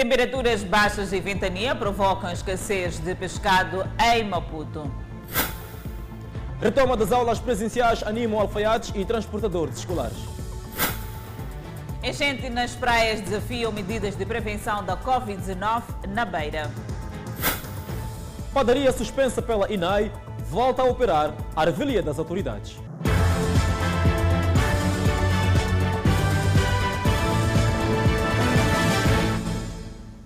Temperaturas baixas e ventania provocam escassez de pescado em Maputo. Retoma das aulas presenciais anima alfaiates e transportadores escolares. Enchente nas praias desafiam medidas de prevenção da Covid-19 na Beira. Padaria suspensa pela INAI volta a operar à revelia das autoridades.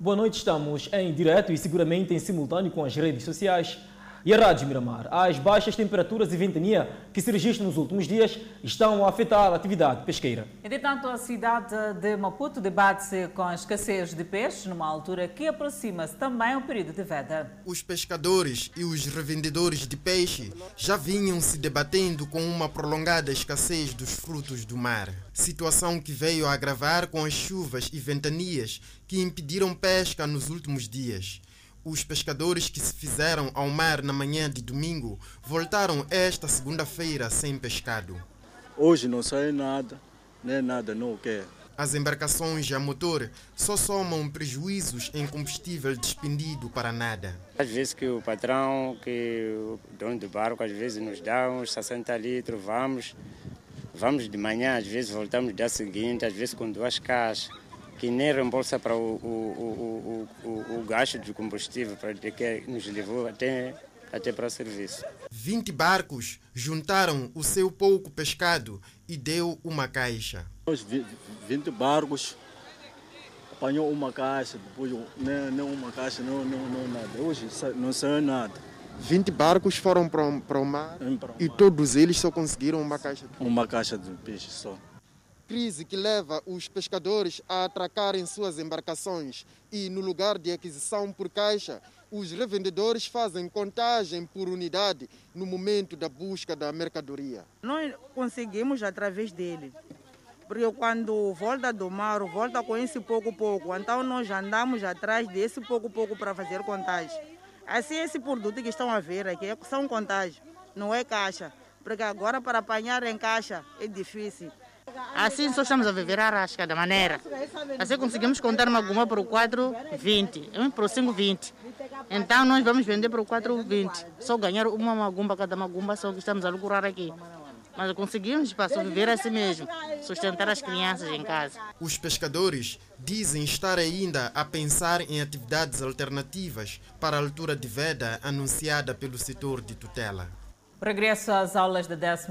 Boa noite, estamos em direto e seguramente em simultâneo com as redes sociais e a Rádio Miramar. As baixas temperaturas e ventania que se registram nos últimos dias estão a afetar a atividade pesqueira. Entretanto, a cidade de Maputo debate-se com a escassez de peixes numa altura que aproxima-se também o período de veda. Os pescadores e os revendedores de peixe já vinham se debatendo com uma prolongada escassez dos frutos do mar. Situação que veio a agravar com as chuvas e ventanias que impediram pesca nos últimos dias. Os pescadores que se fizeram ao mar na manhã de domingo voltaram esta segunda-feira sem pescado. Hoje não sai nada, nem nada, não quer. As embarcações a motor só somam prejuízos em combustível despendido para nada. Às vezes que o patrão, que o dono do barco, às vezes nos dá uns 60 litros, vamos, vamos de manhã, às vezes voltamos no dia seguinte, às vezes com duas caixas que nem reembolsa para o, o, o, o, o gasto de combustível para que nos levou até, até para o serviço. 20 barcos juntaram o seu pouco pescado e deu uma caixa. Os 20 barcos apanhou uma caixa, depois nem, nem uma caixa, não, não, não nada. Hoje não saiu nada. 20 barcos foram para, para o mar e todos eles só conseguiram uma caixa. Uma caixa de peixe só crise que leva os pescadores a atracarem suas embarcações e, no lugar de aquisição por caixa, os revendedores fazem contagem por unidade no momento da busca da mercadoria. Nós conseguimos através dele. Porque quando volta do mar, volta com esse pouco pouco. Então nós andamos atrás desse pouco pouco para fazer contagem. Assim esse produto que estão a ver aqui são contagem, não é caixa. Porque agora para apanhar em caixa é difícil. Assim só estamos a viver a rasca da maneira. Assim conseguimos contar uma goma para o 4,20, para o 5,20. Então nós vamos vender para o 4,20. Só ganhar uma magumba cada magumba, só que estamos a lucrar aqui. Mas conseguimos para viver assim mesmo, sustentar as crianças em casa. Os pescadores dizem estar ainda a pensar em atividades alternativas para a altura de veda anunciada pelo setor de tutela. O regresso às aulas da 12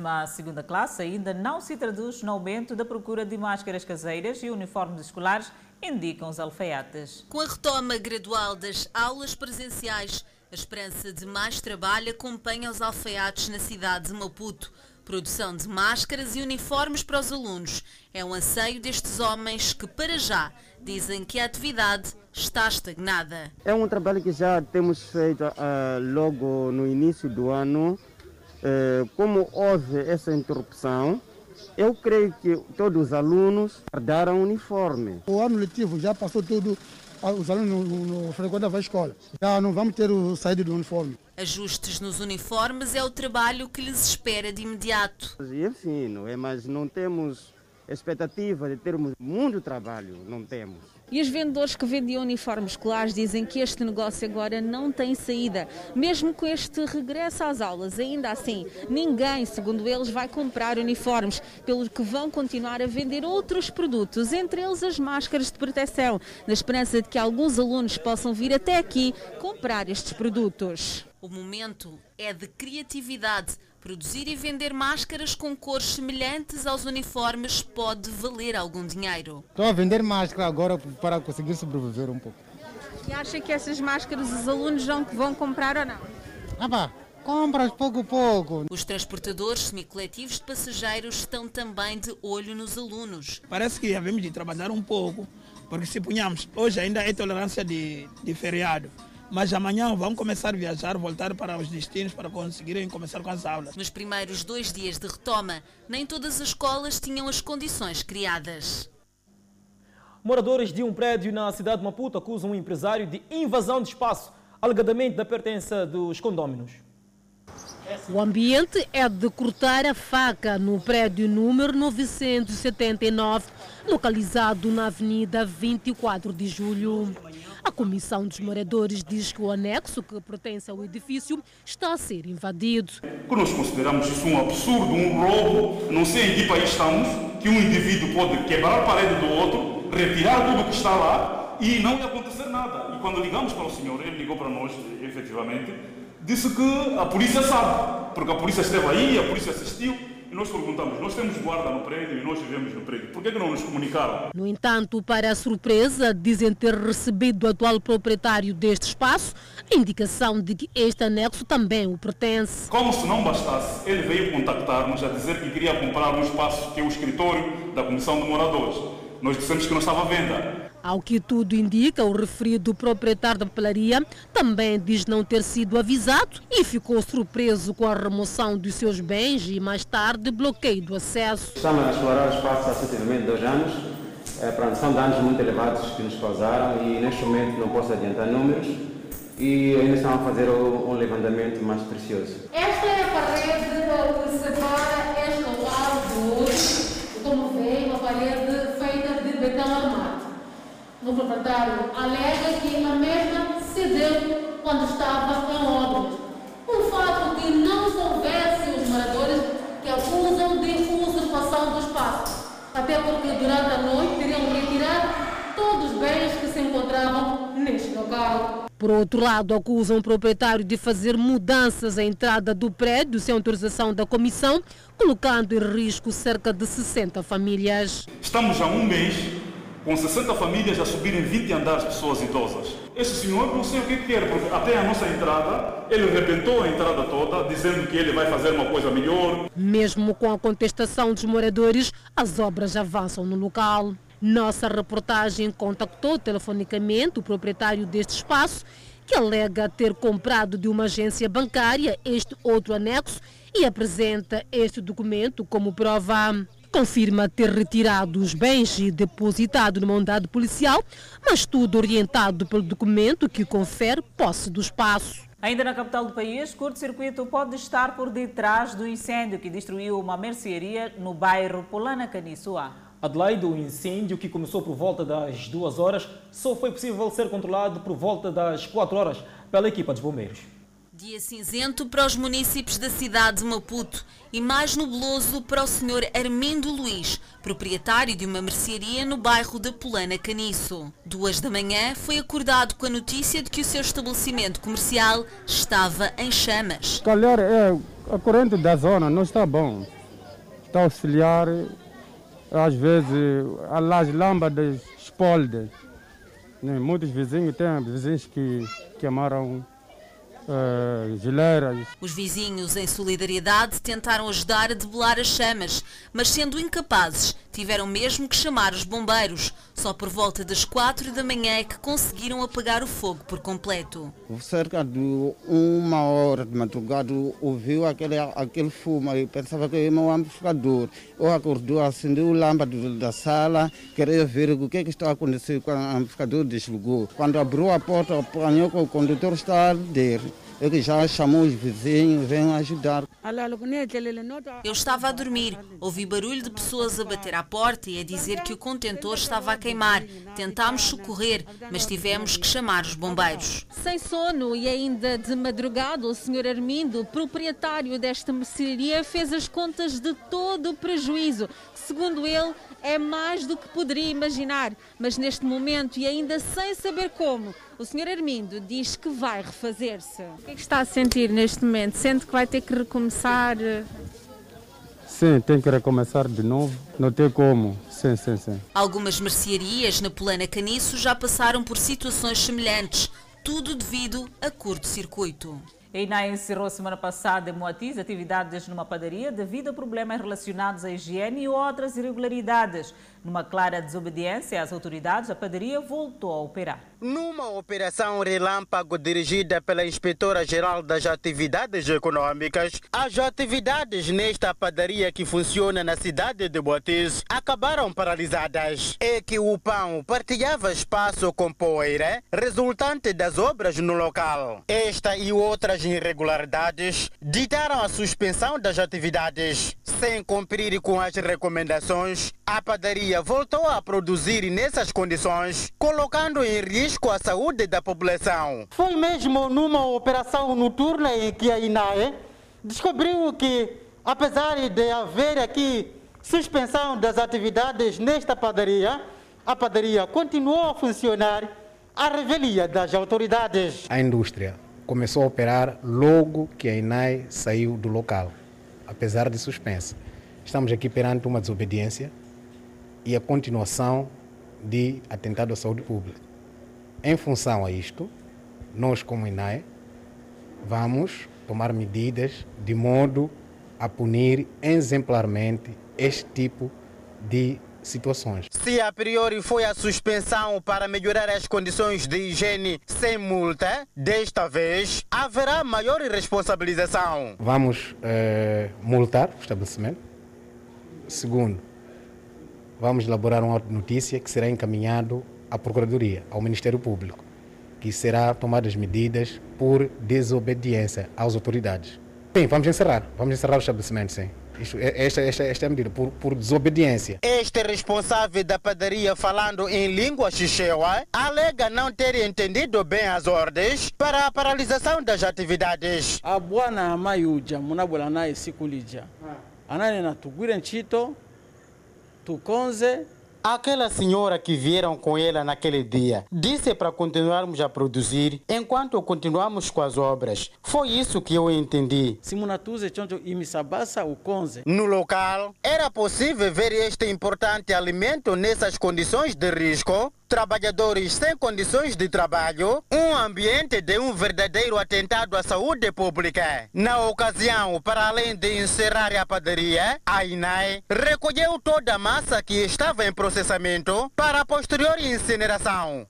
classe ainda não se traduz no aumento da procura de máscaras caseiras e uniformes escolares, indicam os alfaiates. Com a retoma gradual das aulas presenciais, a esperança de mais trabalho acompanha os alfaiates na cidade de Maputo. Produção de máscaras e uniformes para os alunos é um anseio destes homens que, para já, dizem que a atividade está estagnada. É um trabalho que já temos feito uh, logo no início do ano como houve essa interrupção, eu creio que todos os alunos guardaram uniforme. O ano letivo já passou tudo, os alunos não, frequentavam a escola. Já não vamos ter o saído do uniforme. Ajustes nos uniformes é o trabalho que lhes espera de imediato. Enfim, não é, mas não temos expectativa de termos muito trabalho, não temos. E os vendedores que vendiam uniformes escolares dizem que este negócio agora não tem saída. Mesmo com este regresso às aulas, ainda assim, ninguém, segundo eles, vai comprar uniformes, pelo que vão continuar a vender outros produtos, entre eles as máscaras de proteção, na esperança de que alguns alunos possam vir até aqui comprar estes produtos. O momento é de criatividade Produzir e vender máscaras com cores semelhantes aos uniformes pode valer algum dinheiro. Estou a vender máscara agora para conseguir sobreviver um pouco. E acha que essas máscaras os alunos vão, vão comprar ou não? Ah pá, compras pouco a pouco. Os transportadores semicoletivos de passageiros estão também de olho nos alunos. Parece que havemos de trabalhar um pouco, porque se punhamos, hoje ainda é tolerância de, de feriado mas amanhã vão começar a viajar, voltar para os destinos para conseguirem começar com as aulas. Nos primeiros dois dias de retoma, nem todas as escolas tinham as condições criadas. Moradores de um prédio na cidade de Maputo acusam um empresário de invasão de espaço, alegadamente da pertença dos condôminos. O ambiente é de cortar a faca no prédio número 979, localizado na Avenida 24 de Julho. A Comissão dos Moradores diz que o anexo que pertence ao edifício está a ser invadido. Que nós consideramos isso um absurdo, um roubo, não sei em que país estamos, que um indivíduo pode quebrar a parede do outro, retirar tudo que está lá e não ia acontecer nada. E quando ligamos para o senhor, ele ligou para nós, efetivamente, disse que a polícia sabe, porque a polícia esteve aí, a polícia assistiu, e nós perguntamos, nós temos guarda no prédio e nós vivemos no prédio, por que, que não nos comunicaram? No entanto, para a surpresa, dizem ter recebido o atual proprietário deste espaço a indicação de que este anexo também o pertence. Como se não bastasse, ele veio contactar-nos a dizer que queria comprar um espaço que é o escritório da Comissão de Moradores. Nós dissemos que não estava à venda. Ao que tudo indica, o referido proprietário da papelaria também diz não ter sido avisado e ficou surpreso com a remoção dos seus bens e mais tarde bloqueio do acesso. Estamos a explorar o espaço há sensivelmente dois anos. É, pronto, são danos muito elevados que nos causaram e neste momento não posso adiantar números e ainda estão a fazer um levantamento mais precioso. Esta é a parede que separa este local do outro. Como vê, uma parede feita de betão armado. O proprietário alega que a mesma cedeu quando estava em obras. Um fato que não convence os moradores que acusam de usurpação do espaço. Até porque durante a noite teriam retirado todos os bens que se encontravam neste local. Por outro lado, acusam o proprietário de fazer mudanças à entrada do prédio sem autorização da comissão, colocando em risco cerca de 60 famílias. Estamos há um mês com 60 famílias a subirem 20 andares pessoas idosas. Esse senhor não sei o que quer, porque até a nossa entrada, ele arrebentou a entrada toda, dizendo que ele vai fazer uma coisa melhor. Mesmo com a contestação dos moradores, as obras avançam no local. Nossa reportagem contactou telefonicamente o proprietário deste espaço, que alega ter comprado de uma agência bancária este outro anexo e apresenta este documento como prova. Confirma ter retirado os bens e depositado numa unidade policial, mas tudo orientado pelo documento que confere posse do espaço. Ainda na capital do país, curto-circuito pode estar por detrás do incêndio que destruiu uma mercearia no bairro Polana Canissuá. Adelaide, o incêndio que começou por volta das duas horas só foi possível ser controlado por volta das quatro horas pela equipa dos bombeiros. Dia cinzento para os municípios da cidade de Maputo e mais nubloso para o Sr. Armindo Luiz, proprietário de uma mercearia no bairro de Polana Caniço. Duas da manhã foi acordado com a notícia de que o seu estabelecimento comercial estava em chamas. Calhar é a corrente da zona não está bom. Está auxiliar, às vezes as lâmpadas explodem. Muitos vizinhos têm vizinhos que queimaram uh, geleiras. Os vizinhos, em solidariedade, tentaram ajudar a debelar as chamas, mas sendo incapazes, tiveram mesmo que chamar os bombeiros. Só por volta das quatro da manhã é que conseguiram apagar o fogo por completo. Cerca de uma hora de madrugada ouviu aquele, aquele fumo e pensava que era um amplificador. Eu acordou, acendeu o lâmpada da sala, queria ver o que, é que está acontecendo com o amplificador desligou. Quando abriu a porta, apanhou que o condutor está a arder. Ele já chamou os vizinhos, vêm ajudar. Eu estava a dormir, ouvi barulho de pessoas a bater à porta e a dizer que o contentor estava a queimar. Tentámos socorrer, mas tivemos que chamar os bombeiros. Sem sono e ainda de madrugada, o Sr. Armindo, proprietário desta mercearia, fez as contas de todo o prejuízo, que, segundo ele, é mais do que poderia imaginar. Mas neste momento, e ainda sem saber como, o Sr. Armindo diz que vai refazer-se. O que é que está a sentir neste momento? Sente que vai ter que recomeçar? Sim, tem que recomeçar de novo. Não tem como. Sim, sim, sim. Algumas mercearias na Polana Caniço já passaram por situações semelhantes, tudo devido a curto-circuito. A INAI encerrou semana passada em Moatiz atividades numa padaria devido a problemas relacionados à higiene e outras irregularidades. Numa clara desobediência às autoridades, a padaria voltou a operar. Numa operação relâmpago dirigida pela Inspetora-Geral das Atividades Econômicas, as atividades nesta padaria que funciona na cidade de Boatiz acabaram paralisadas. É que o pão partilhava espaço com poeira, resultante das obras no local. Esta e outras as irregularidades, ditaram a suspensão das atividades. Sem cumprir com as recomendações, a padaria voltou a produzir nessas condições, colocando em risco a saúde da população. Foi mesmo numa operação noturna em que a INAE descobriu que, apesar de haver aqui suspensão das atividades nesta padaria, a padaria continuou a funcionar à revelia das autoridades. A indústria começou a operar logo que a INAI saiu do local, apesar de suspensa. Estamos aqui perante uma desobediência e a continuação de atentado à saúde pública. Em função a isto, nós como INAI vamos tomar medidas de modo a punir exemplarmente este tipo de situações. Se a priori foi a suspensão para melhorar as condições de higiene sem multa, desta vez haverá maior responsabilização. Vamos eh, multar o estabelecimento. Segundo, vamos elaborar uma notícia que será encaminhado à Procuradoria, ao Ministério Público, que será tomadas medidas por desobediência às autoridades. Sim, vamos encerrar. Vamos encerrar o estabelecimento, sim. Isto, esta, esta, esta é a medida, por, por desobediência. Este responsável da padaria, falando em língua xixewa, alega não ter entendido bem as ordens para a paralisação das atividades. a bwana mayuja munabwela naye siku lija ananena tugwire ntchito tukonze Aquela senhora que vieram com ela naquele dia disse para continuarmos a produzir enquanto continuamos com as obras. Foi isso que eu entendi. si munatuze choncho imisabasa ukonze No local, era possível ver este importante alimento nessas condições de risco? Trabalhadores sem condições de trabalho, um ambiente de um verdadeiro atentado à saúde pública. Na ocasião, para além de encerrar a padaria, a INAI recolheu toda a massa que estava em processamento para posterior incineração.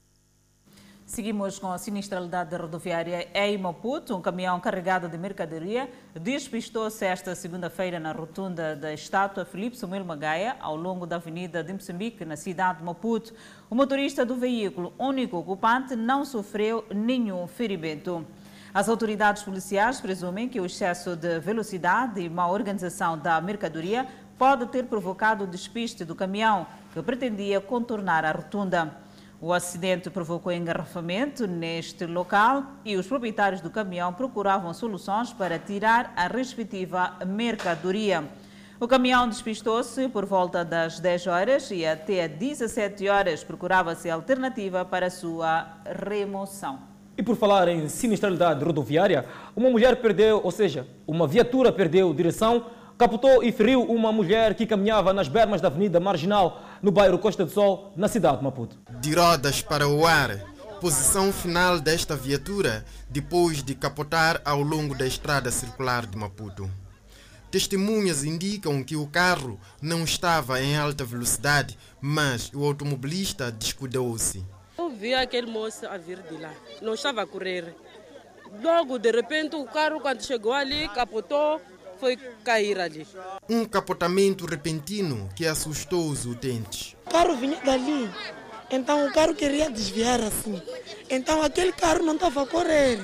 Seguimos com a sinistralidade rodoviária em Maputo. Um caminhão carregado de mercadoria despistou-se esta segunda-feira na rotunda da estátua Felipe Samuel Magaia, ao longo da Avenida de Moçambique, na cidade de Maputo. O motorista do veículo, único ocupante, não sofreu nenhum ferimento. As autoridades policiais presumem que o excesso de velocidade e má organização da mercadoria pode ter provocado o despiste do caminhão, que pretendia contornar a rotunda. O acidente provocou engarrafamento neste local e os proprietários do caminhão procuravam soluções para tirar a respectiva mercadoria. O caminhão despistou-se por volta das 10 horas e até 17 horas procurava-se alternativa para sua remoção. E por falar em sinistralidade rodoviária, uma mulher perdeu, ou seja, uma viatura perdeu direção, capotou e feriu uma mulher que caminhava nas bermas da Avenida Marginal, no bairro Costa do Sol, na cidade de Maputo. De rodas para o ar, posição final desta viatura depois de capotar ao longo da estrada circular de Maputo. Testemunhas indicam que o carro não estava em alta velocidade, mas o automobilista descuidou-se. Eu vi aquele moço a vir de lá, não estava a correr. Logo, de repente, o carro, quando chegou ali, capotou, foi cair ali. Um capotamento repentino que assustou os utentes. O carro vinha dali, então o carro queria desviar assim. Então aquele carro não estava a correr.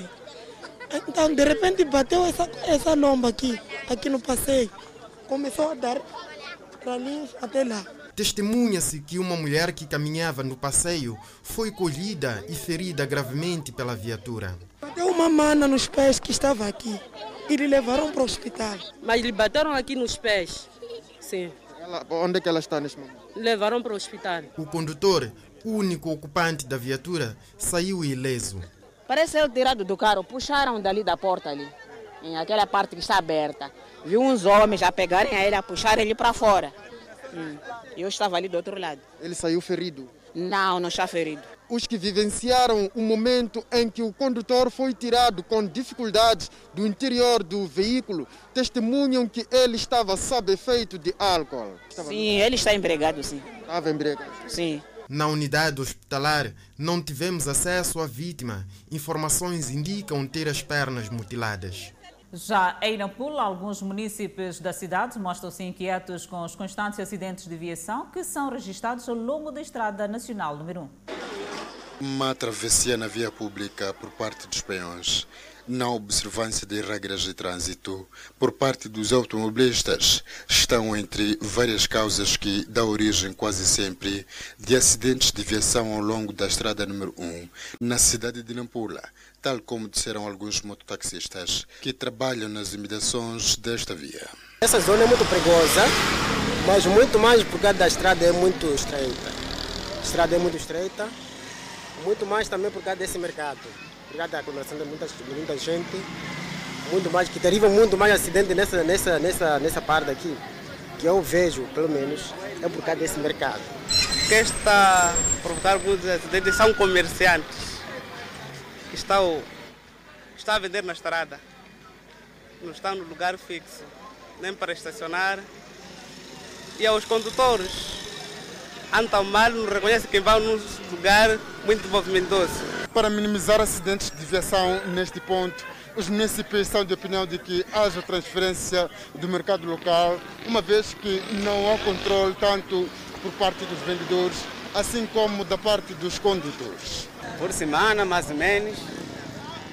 Então de repente bateu essa, essa lomba aqui, aqui no passeio. Começou a dar ralinhos até lá. Testemunha-se que uma mulher que caminhava no passeio foi colhida e ferida gravemente pela viatura. Bateu uma mana nos pés que estava aqui e lhe levaram para o hospital. Mas lhe bateram aqui nos pés. Sim. Ela, onde é que ela está neste momento? Levaram para o hospital. O condutor, único ocupante da viatura, saiu ileso. Parece ser tirado do carro, puxaram dali da porta ali, em aquela parte que está aberta. Viu uns homens a pegarem a ele, a puxarem ele para fora. Hum. Eu estava ali do outro lado. Ele saiu ferido? Não, não está ferido. Os que vivenciaram o momento em que o condutor foi tirado com dificuldades do interior do veículo testemunham que ele estava sob efeito de álcool. Estava Sim, ele está embriagado, sim. Estava embriagado? Sim. Na unidade hospitalar, não tivemos acesso à vítima. Informações indicam ter as pernas mutiladas. Já em Nampula, alguns municípios da cidade mostram-se inquietos com os constantes acidentes de viação que são registrados ao longo da Estrada Nacional número 1. Uma travessia na via pública por parte dos peões na observância de regras de trânsito por parte dos automobilistas estão entre várias causas que dão origem quase sempre de acidentes de viação ao longo da estrada número 1 na cidade de Nampula, tal como disseram alguns mototaxistas que trabalham nas imediações desta via. Essa zona é muito perigosa, mas muito mais por causa da estrada é muito estreita. A estrada é muito estreita, muito mais também por causa desse mercado obrigado à aglomeração de muita, de muita gente, muito mais, que deriva muito mais acidente nessa, nessa, nessa, nessa parte aqui, que eu vejo, pelo menos, é por causa desse mercado. Quem está a provocar alguns acidentes são comerciantes que estão, estão a vender na estrada, não estão no lugar fixo, nem para estacionar. E aos condutores, andam mal, não reconhecem quem vai num lugar muito movimentoso para minimizar acidentes de viação neste ponto. Os municípios são de opinião de que haja transferência do mercado local, uma vez que não há controle tanto por parte dos vendedores, assim como da parte dos condutores. Por semana, mais ou menos,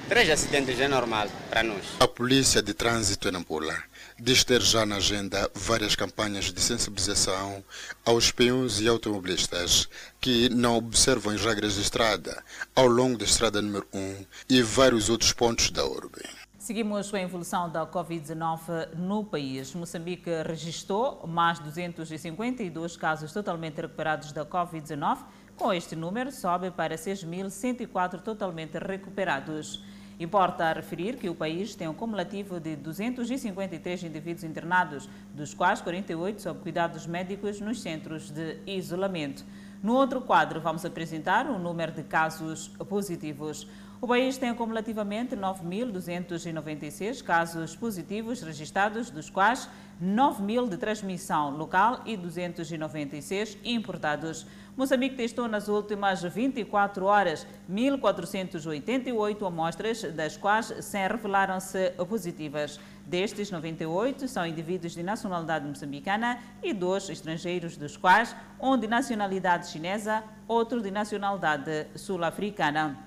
três acidentes é normal para nós. A polícia de trânsito em Nampula diz ter já na agenda várias campanhas de sensibilização aos peões e automobilistas que não observam as regras de estrada ao longo da estrada número 1 e vários outros pontos da urbe. Seguimos com a evolução da Covid-19 no país. Moçambique registrou mais 252 casos totalmente recuperados da Covid-19. Com este número, sobe para 6.104 totalmente recuperados. Importa referir que o país tem um cumulativo de 253 indivíduos internados, dos quais 48 sob cuidados médicos nos centros de isolamento. No outro quadro, vamos apresentar o número de casos positivos. O país tem acumulativamente 9.296 casos positivos registrados, dos quais 9.000 de transmissão local e 296 importados. Moçambique testou nas últimas 24 horas 1.488 amostras, das quais 100 revelaram-se positivas. Destes, 98 são indivíduos de nacionalidade moçambicana e dois estrangeiros, dos quais um de nacionalidade chinesa, outro de nacionalidade sul-africana.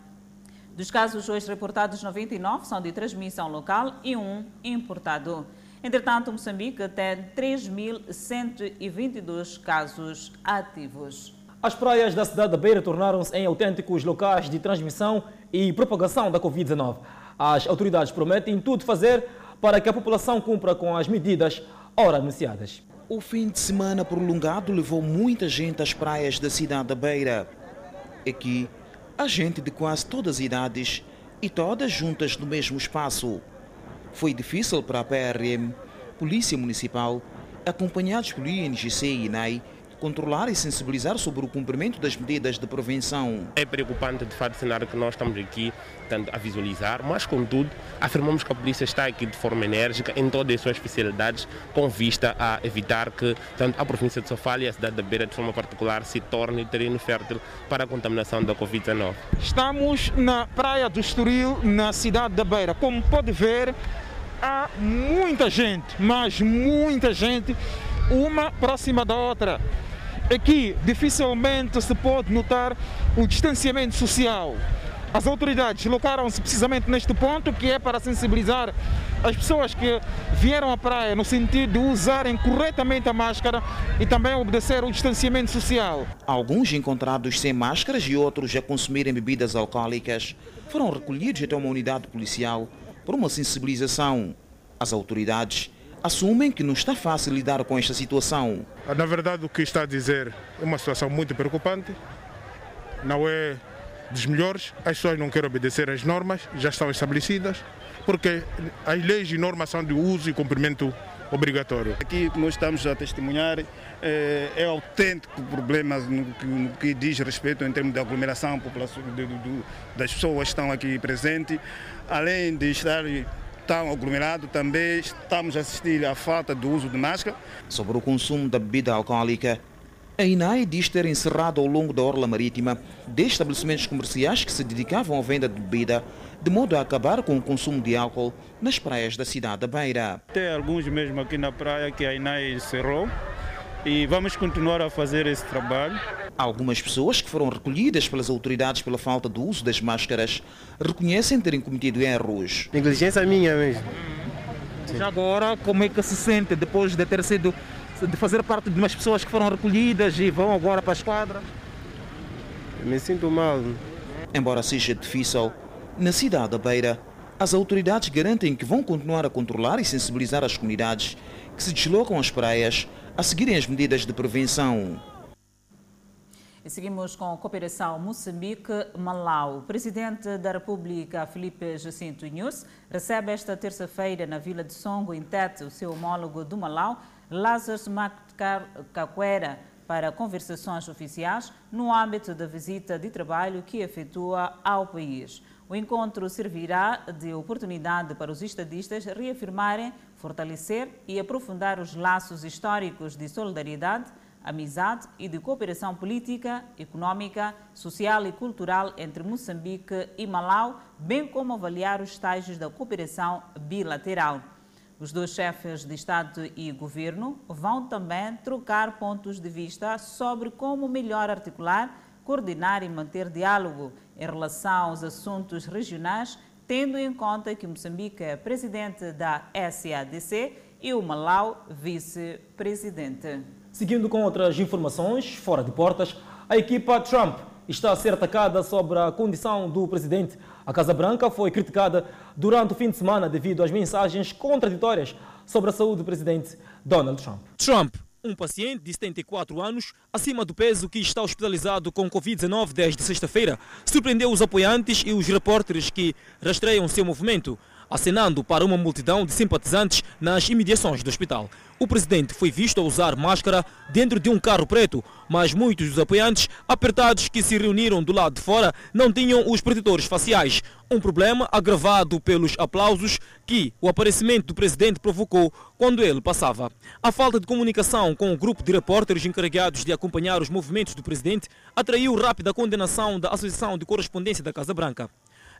Dos casos hoje reportados, 99 são de transmissão local e um importado. Entretanto, Moçambique tem 3.122 casos ativos. As praias da cidade da Beira tornaram-se em autênticos locais de transmissão e propagação da Covid-19. As autoridades prometem tudo fazer para que a população cumpra com as medidas ora anunciadas. O fim de semana prolongado levou muita gente às praias da cidade da Beira. Aqui, há gente de quase todas as idades e todas juntas no mesmo espaço. Foi difícil para a PRM, Polícia Municipal, acompanhados pelo INGC e INAI, controlar e sensibilizar sobre o cumprimento das medidas de prevenção. É preocupante, de fato, o cenário que nós estamos aqui tanto a visualizar, mas, contudo, afirmamos que a polícia está aqui de forma enérgica em todas as suas especialidades, com vista a evitar que tanto a província de Sofala e a cidade da Beira, de forma particular, se torne terreno fértil para a contaminação da Covid-19. Estamos na praia do Estoril, na cidade da Beira. Como pode ver, há muita gente, mas muita gente, uma próxima da outra. Aqui dificilmente se pode notar o distanciamento social. As autoridades locaram-se precisamente neste ponto, que é para sensibilizar as pessoas que vieram à praia no sentido de usarem corretamente a máscara e também obedecer o distanciamento social. Alguns encontrados sem máscaras e outros a consumirem bebidas alcoólicas foram recolhidos até uma unidade policial por uma sensibilização. As autoridades assumem que não está fácil lidar com esta situação. Na verdade, o que está a dizer é uma situação muito preocupante. Não é dos melhores, as pessoas não querem obedecer às normas, já estão estabelecidas, porque as leis e normas são de uso e cumprimento obrigatório. Aqui nós estamos a testemunhar é, é autêntico problema no que, no que, diz respeito em termos de aglomeração população, de, de, de, das pessoas que estão aqui presentes, além de estar tão aglomerado, também estamos a assistir à falta do uso de máscara. Sobre o consumo da bebida alcoólica, a INAI diz ter encerrado ao longo da orla marítima 10 estabelecimentos comerciais que se dedicavam à venda de bebida, de modo a acabar com o consumo de álcool nas praias da cidade da Beira. Tem alguns mesmo aqui na praia que a INAI encerrou e vamos continuar a fazer esse trabalho. Algumas pessoas que foram recolhidas pelas autoridades pela falta do uso das máscaras reconhecem terem cometido erros. Negligência minha mesmo. Já agora, como é que se sente depois de ter sido de fazer parte de umas pessoas que foram recolhidas e vão agora para a esquadra? Me sinto mal. Embora seja difícil, na cidade da Beira, as autoridades garantem que vão continuar a controlar e sensibilizar as comunidades que se deslocam às praias a seguirem as medidas de prevenção. E seguimos com a cooperação Moçambique-Malau. O presidente da República, Felipe Jacinto Inhus, recebe esta terça-feira na Vila de Songo, em Tete, o seu homólogo do Malau, Lázaro Caquera, para conversações oficiais no âmbito da visita de trabalho que efetua ao país. O encontro servirá de oportunidade para os estadistas reafirmarem, fortalecer e aprofundar os laços históricos de solidariedade, amizade e de cooperação política, econômica, social e cultural entre Moçambique e Malau, bem como avaliar os estágios da cooperação bilateral. Os dois chefes de Estado e Governo vão também trocar pontos de vista sobre como melhor articular, coordenar e manter diálogo em relação aos assuntos regionais, tendo em conta que Moçambique é presidente da SADC e o Malau vice-presidente. Seguindo com outras informações, fora de portas, a equipa Trump está a ser atacada sobre a condição do presidente. A Casa Branca foi criticada durante o fim de semana devido às mensagens contraditórias sobre a saúde do presidente Donald Trump. Trump um paciente de 74 anos, acima do peso, que está hospitalizado com Covid-19 desde sexta-feira, surpreendeu os apoiantes e os repórteres que rastreiam seu movimento, acenando para uma multidão de simpatizantes nas imediações do hospital. O presidente foi visto a usar máscara dentro de um carro preto, mas muitos dos apoiantes, apertados que se reuniram do lado de fora, não tinham os protetores faciais. Um problema agravado pelos aplausos que o aparecimento do presidente provocou quando ele passava. A falta de comunicação com o grupo de repórteres encarregados de acompanhar os movimentos do presidente atraiu rápida condenação da Associação de Correspondência da Casa Branca.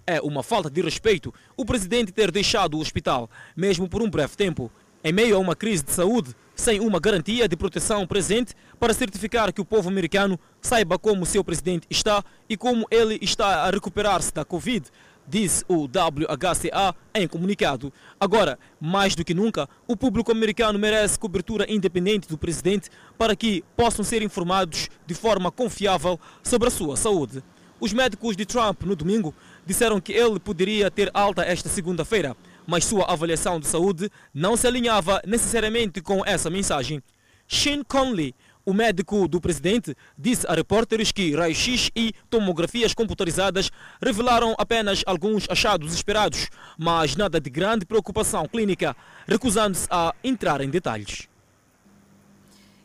É uma falta de respeito o presidente ter deixado o hospital, mesmo por um breve tempo em meio a uma crise de saúde, sem uma garantia de proteção presente para certificar que o povo americano saiba como seu presidente está e como ele está a recuperar-se da Covid, disse o WHCA em comunicado. Agora, mais do que nunca, o público americano merece cobertura independente do presidente para que possam ser informados de forma confiável sobre a sua saúde. Os médicos de Trump, no domingo, disseram que ele poderia ter alta esta segunda-feira mas sua avaliação de saúde não se alinhava necessariamente com essa mensagem. Shane Conley, o médico do presidente, disse a repórteres que raio-x e tomografias computarizadas revelaram apenas alguns achados esperados, mas nada de grande preocupação clínica, recusando-se a entrar em detalhes.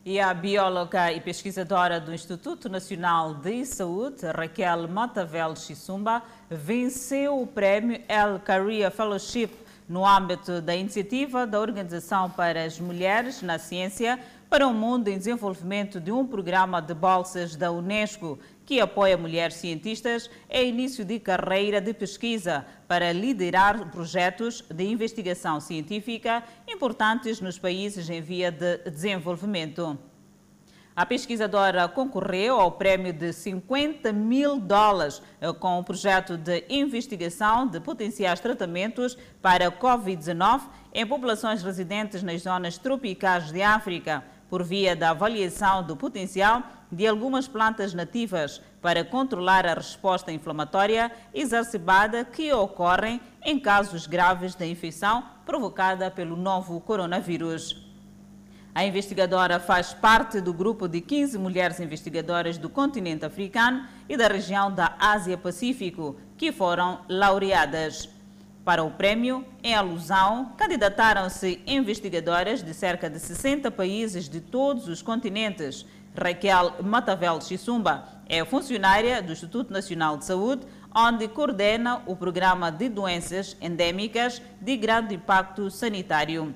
E a bióloga e pesquisadora do Instituto Nacional de Saúde, Raquel Matavel Chisumba, venceu o prêmio El Career Fellowship no âmbito da iniciativa da Organização para as Mulheres na Ciência para o Mundo em desenvolvimento de um programa de bolsas da Unesco que apoia mulheres cientistas em início de carreira de pesquisa para liderar projetos de investigação científica importantes nos países em via de desenvolvimento. A pesquisadora concorreu ao prémio de 50 mil dólares eh, com o projeto de investigação de potenciais tratamentos para a Covid-19 em populações residentes nas zonas tropicais de África, por via da avaliação do potencial de algumas plantas nativas para controlar a resposta inflamatória exacerbada que ocorrem em casos graves da infecção provocada pelo novo coronavírus. A investigadora faz parte do grupo de 15 mulheres investigadoras do continente africano e da região da Ásia-Pacífico que foram laureadas. Para o prêmio, em alusão, candidataram-se investigadoras de cerca de 60 países de todos os continentes. Raquel Matavel Chisumba é funcionária do Instituto Nacional de Saúde, onde coordena o programa de doenças endêmicas de grande impacto sanitário.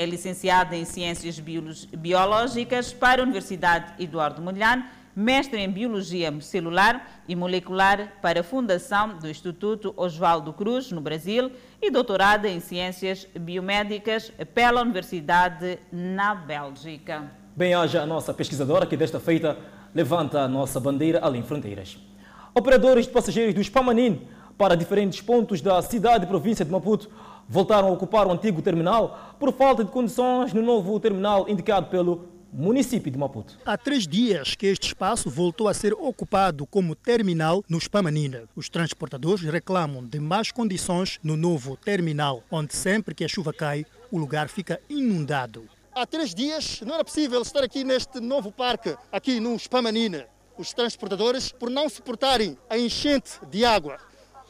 É licenciada em Ciências Biológicas para a Universidade Eduardo Mondlane, mestre em Biologia Celular e Molecular para a Fundação do Instituto Oswaldo Cruz, no Brasil, e doutorada em Ciências Biomédicas pela Universidade na Bélgica. Bem-haja a nossa pesquisadora que desta feita levanta a nossa bandeira além fronteiras. Operadores de passageiros do Spamanin para diferentes pontos da cidade e província de Maputo voltaram a ocupar o antigo terminal por falta de condições no novo terminal indicado pelo município de Maputo. Há três dias que este espaço voltou a ser ocupado como terminal no Spamanina. Os transportadores reclamam de más condições no novo terminal, onde sempre que a chuva cai, o lugar fica inundado. Há três dias não era possível estar aqui neste novo parque, aqui no Spamanina. Os transportadores, por não suportarem a enchente de água,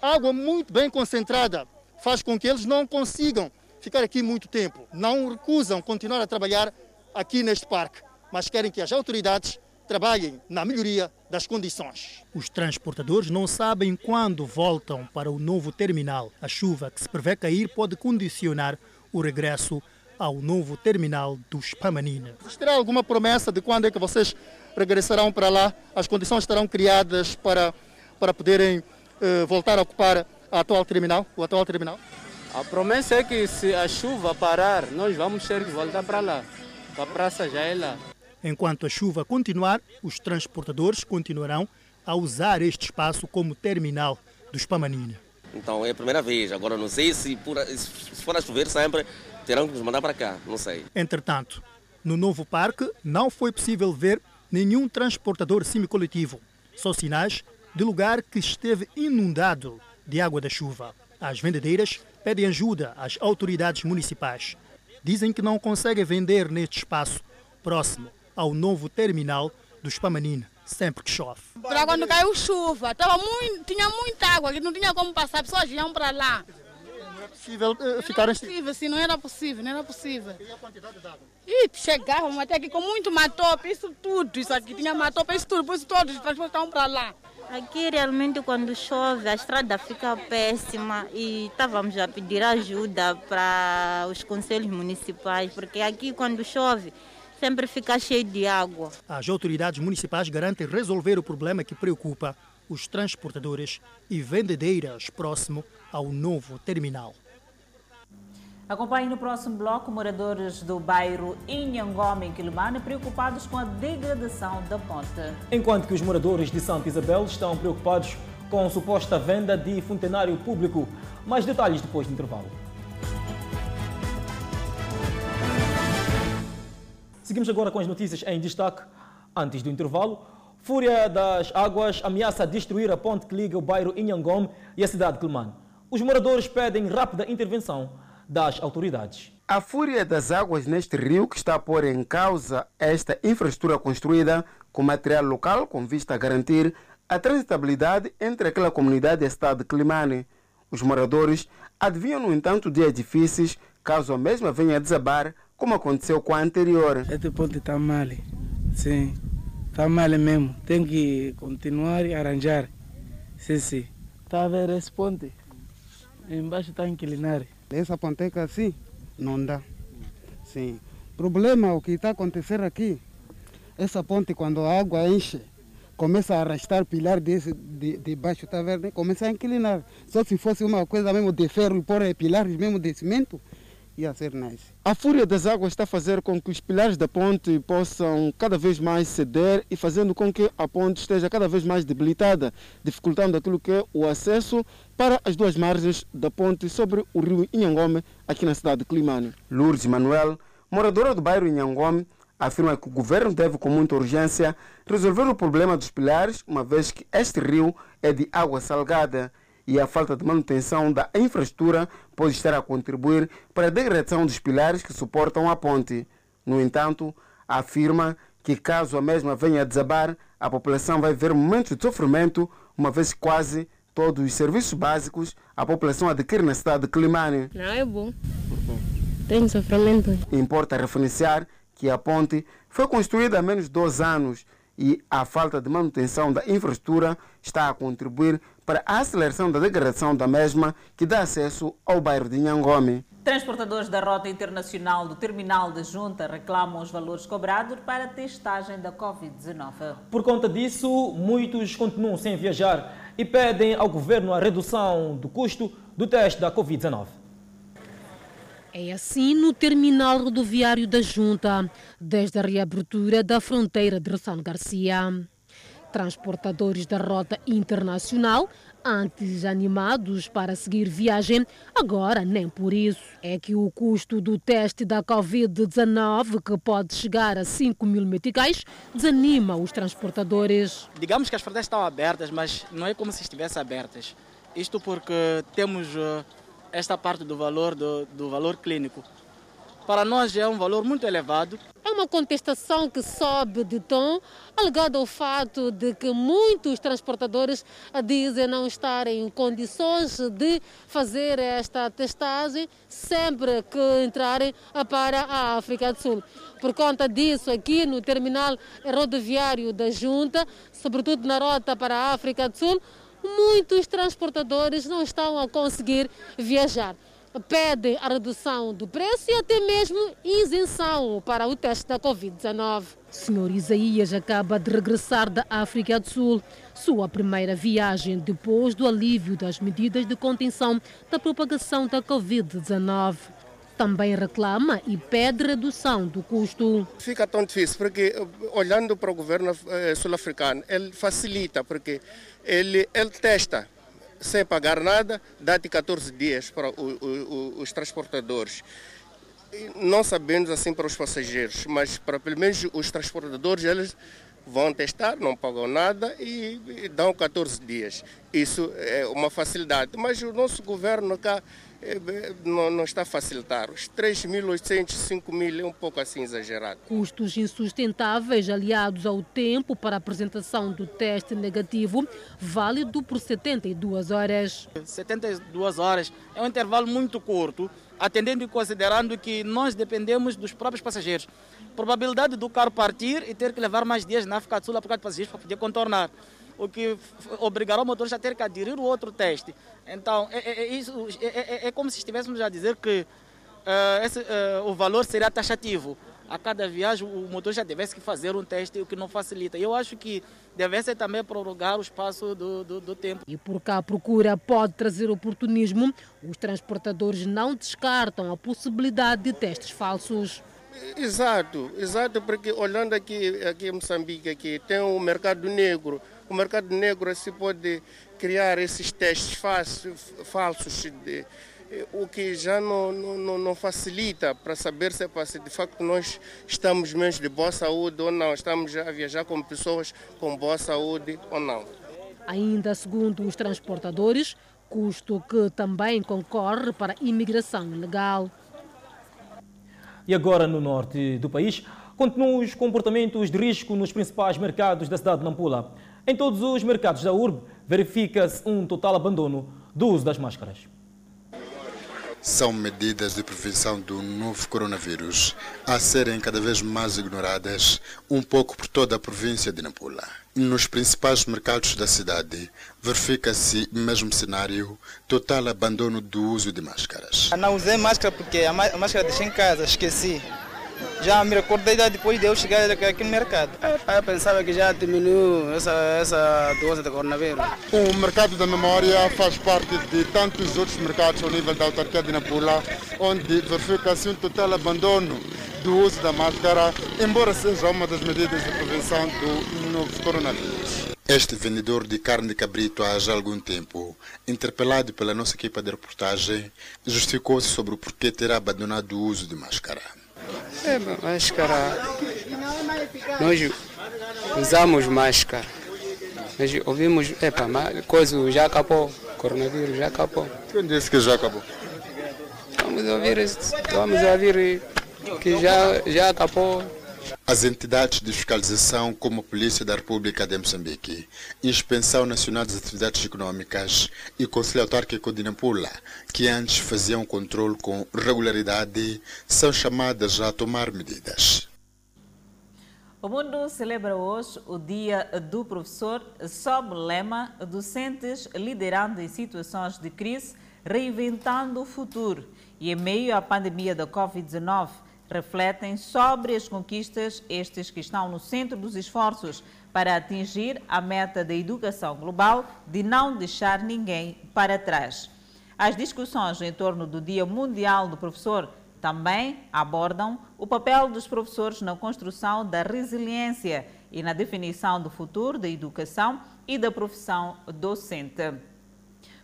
água muito bem concentrada, faz com que eles não consigam ficar aqui muito tempo. Não recusam continuar a trabalhar aqui neste parque, mas querem que as autoridades trabalhem na melhoria das condições. Os transportadores não sabem quando voltam para o novo terminal. A chuva que se prevê cair pode condicionar o regresso ao novo terminal do Spamanina. Terá alguma promessa de quando é que vocês regressarão para lá? As condições estarão criadas para, para poderem eh, voltar a ocupar atual terminal, o atual terminal? A promessa é que se a chuva parar, nós vamos ter que voltar para lá. A praça já é lá. Enquanto a chuva continuar, os transportadores continuarão a usar este espaço como terminal do Spamanina. Então é a primeira vez. Agora não sei se, por, se for a chover sempre terão que nos mandar para cá. Não sei. Entretanto, no novo parque não foi possível ver nenhum transportador semicoletivo. Só sinais de lugar que esteve inundado de água da chuva. As vendedeiras pedem ajuda às autoridades municipais. Dizem que não conseguem vender neste espaço próximo ao novo terminal do Spamanina, sempre que chove. Para quando caiu chuva, tava muito, tinha muita água, que não tinha como passar, pessoas iam para lá. Não é possível uh, ficar assim? Não era possível, sim, não era possível, não era possível. E a quantidade de água? E chegávamos até aqui com muito matope, isso tudo, isso aqui tinha matope, isso tudo, por isso todos os transportes estavam para lá. Aqui realmente quando chove a estrada fica péssima e estávamos a pedir ajuda para os conselhos municipais, porque aqui quando chove sempre fica cheio de água. As autoridades municipais garantem resolver o problema que preocupa os transportadores e vendedeiras próximo ao novo terminal. Acompanhe no próximo bloco moradores do bairro Inhangome, em Quilimane, preocupados com a degradação da ponte. Enquanto que os moradores de Santa Isabel estão preocupados com a suposta venda de funcionário público. Mais detalhes depois do intervalo. Seguimos agora com as notícias em destaque. Antes do intervalo, Fúria das Águas ameaça destruir a ponte que liga o bairro Inhangome e a cidade de Quilimane. Os moradores pedem rápida intervenção das autoridades. A fúria das águas neste rio que está a pôr em causa esta infraestrutura construída com material local com vista a garantir a transitabilidade entre aquela comunidade e a cidade de Climane. Os moradores adivinham, no entanto, dias difíceis caso a mesma venha a desabar, como aconteceu com a anterior. Este ponto está mal, sim, está mal mesmo. Tem que continuar e arranjar. Sim, sim. Está a ver esse ponte? Embaixo está inclinado. Essa ponteca assim não dá. Sim. Problema o que está acontecendo aqui, essa ponte quando a água enche, começa a arrastar pilar desse, de, de baixo, tá vendo? Começa a inclinar. Só se fosse uma coisa mesmo de ferro, pôr pilares mesmo de cimento, ia ser nice. A fúria das águas está a fazer com que os pilares da ponte possam cada vez mais ceder e fazendo com que a ponte esteja cada vez mais debilitada, dificultando aquilo que é o acesso para as duas margens da ponte sobre o rio Inhangome, aqui na cidade de Climane. Lourdes Manuel, moradora do bairro Inhangome, afirma que o governo deve, com muita urgência, resolver o problema dos pilares, uma vez que este rio é de água salgada e a falta de manutenção da infraestrutura pode estar a contribuir para a degradação dos pilares que suportam a ponte. No entanto, afirma que caso a mesma venha a desabar, a população vai ver momentos de sofrimento, uma vez que quase todos os serviços básicos a população adquire na cidade de Climane. Não é bom. Tem sofrimento. Importa referenciar que a ponte foi construída há menos de dois anos e a falta de manutenção da infraestrutura está a contribuir para a aceleração da degradação da mesma, que dá acesso ao bairro de Nhangome. Transportadores da Rota Internacional do Terminal de Junta reclamam os valores cobrados para a testagem da Covid-19. Por conta disso, muitos continuam sem viajar e pedem ao governo a redução do custo do teste da Covid-19. É assim no terminal rodoviário da Junta, desde a reabertura da fronteira de Ressano Garcia. Transportadores da rota internacional, antes animados para seguir viagem, agora nem por isso. É que o custo do teste da Covid-19, que pode chegar a 5 mil meticais, desanima os transportadores. Digamos que as fronteiras estão abertas, mas não é como se estivessem abertas. Isto porque temos uh, esta parte do valor, do, do valor clínico. Para nós é um valor muito elevado. É uma contestação que sobe de tom, alegado ao fato de que muitos transportadores dizem não estarem em condições de fazer esta testagem sempre que entrarem para a África do Sul. Por conta disso, aqui no terminal rodoviário da Junta, sobretudo na rota para a África do Sul, muitos transportadores não estão a conseguir viajar pedem a redução do preço e até mesmo isenção para o teste da Covid-19. Senhor Isaías acaba de regressar da África do Sul, sua primeira viagem depois do alívio das medidas de contenção da propagação da Covid-19. Também reclama e pede redução do custo. Fica tão difícil porque, olhando para o governo eh, sul-africano, ele facilita, porque ele, ele testa sem pagar nada, dá-te 14 dias para o, o, os transportadores. Não sabemos assim para os passageiros, mas para pelo menos os transportadores, eles vão testar, não pagam nada e, e dão 14 dias. Isso é uma facilidade. Mas o nosso governo cá não, não, está a facilitar. Os 3.800, 5.000 é um pouco assim exagerado. Custos insustentáveis aliados ao tempo para a apresentação do teste negativo, válido por 72 horas. 72 horas é um intervalo muito curto, atendendo e considerando que nós dependemos dos próprios passageiros. Probabilidade do carro partir e ter que levar mais dias na África do Sul para passageiros para poder contornar o que obrigará o motorista a ter que aderir o outro teste. Então, é, é, é isso, é, é, é, como se estivéssemos a dizer que uh, esse, uh, o valor seria taxativo. A cada viagem, o motorista devesse fazer um teste, o que não facilita. Eu acho que devesse também prorrogar o espaço do, do, do tempo. E por cá a procura pode trazer oportunismo, os transportadores não descartam a possibilidade de testes falsos. Exato, exato, porque olhando aqui, aqui em Moçambique, aqui, tem o mercado negro, o mercado negro se pode criar esses testes falsos, de, o que já não, não, não facilita para saber se, se de facto nós estamos mesmo de boa saúde ou não, estamos a viajar com pessoas com boa saúde ou não. Ainda segundo os transportadores, custo que também concorre para a imigração legal. E agora no norte do país, continuam os comportamentos de risco nos principais mercados da cidade de Nampula. Em todos os mercados da urbe, verifica-se um total abandono do uso das máscaras. São medidas de prevenção do novo coronavírus a serem cada vez mais ignoradas um pouco por toda a província de Nampula. Nos principais mercados da cidade, verifica-se mesmo cenário, total abandono do uso de máscaras. Não usei máscara porque a máscara deixei em casa, esqueci. Já me recordei depois de eu chegar aqui no mercado. Eu pensava que já diminuiu essa, essa doença de coronavírus. O mercado da memória faz parte de tantos outros mercados ao nível da autarquia de Nampula, onde verifica-se um total abandono do uso da máscara, embora seja uma das medidas de prevenção do novo coronavírus. Este vendedor de carne de cabrito há já algum tempo, interpelado pela nossa equipa de reportagem, justificou-se sobre o porquê ter abandonado o uso de máscara. É, máscara. Nós usamos máscara. Nós ouvimos, epa, coisa já acabou, coronavírus já acabou. Quem disse que já acabou? Vamos ouvir, vamos ouvir que já, já acabou. As entidades de fiscalização, como a Polícia da República de Moçambique, Inspeção Nacional das Atividades Econômicas e Conselho Autárquico de Nampula, que antes faziam controle com regularidade, são chamadas a tomar medidas. O mundo celebra hoje o Dia do Professor, sob o lema Docentes liderando em situações de crise, reinventando o futuro. E em meio à pandemia da Covid-19, refletem sobre as conquistas, estes que estão no centro dos esforços para atingir a meta da educação global de não deixar ninguém para trás. As discussões em torno do Dia Mundial do Professor Também abordam o papel dos professores na construção da resiliência e na definição do futuro da educação e da profissão docente.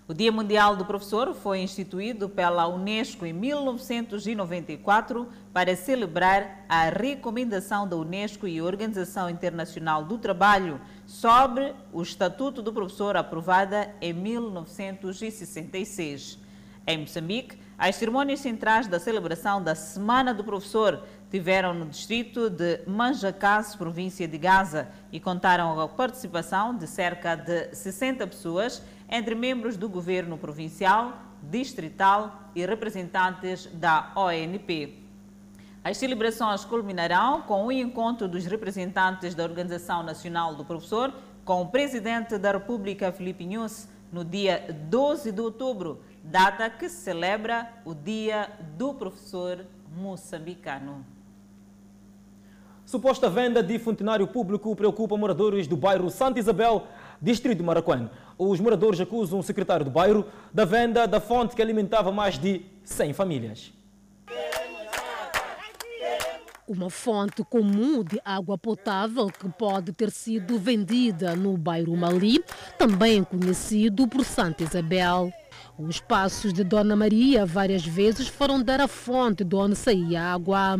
O Dia Mundial do Professor foi instituído pela Unesco em 1994 para celebrar a recomendação da Unesco e Organização Internacional do Trabalho sobre o Estatuto do Professor aprovada em 1966. Em Moçambique, as cerimônias centrais da celebração da Semana do Professor tiveram no distrito de Manjacás, província de Gaza, e contaram com a participação de cerca de 60 pessoas, entre membros do governo provincial, distrital e representantes da ONP. As celebrações culminarão com o encontro dos representantes da Organização Nacional do Professor com o presidente da República, Filipe Nunes, no dia 12 de outubro, data que celebra o Dia do Professor Moçambicano. Suposta venda de funcionário público preocupa moradores do bairro Santa Isabel, distrito de Maracuã. Os moradores acusam o secretário do bairro da venda da fonte que alimentava mais de 100 famílias. Uma fonte comum de água potável que pode ter sido vendida no bairro Mali, também conhecido por Santa Isabel. Os passos de Dona Maria várias vezes foram dar a fonte de onde saía água.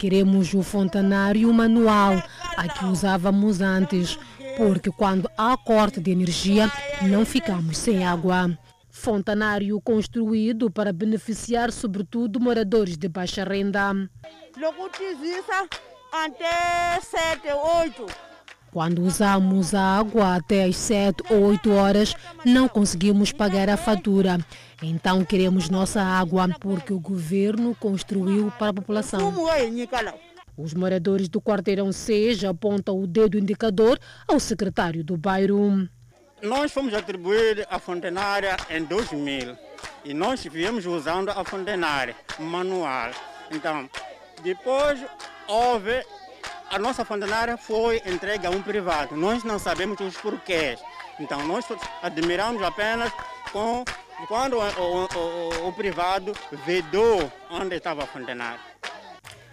Queremos o fontanário manual, a que usávamos antes, porque quando há corte de energia, não ficamos sem água. Fontanário construído para beneficiar sobretudo moradores de baixa renda. até 7, 8. Quando usamos a água até às 7 ou 8 horas, não conseguimos pagar a fatura. Então queremos nossa água porque o governo construiu para a população. Os moradores do quarteirão 6 apontam o dedo indicador ao secretário do bairro. Nós fomos atribuir a fontenária em 2000 e nós viemos usando a fontenária manual. Então, depois houve a nossa fontenária foi entregue a um privado. Nós não sabemos os porquês. Então, nós admiramos apenas com quando o, o, o, o privado vedou onde estava a fontenária.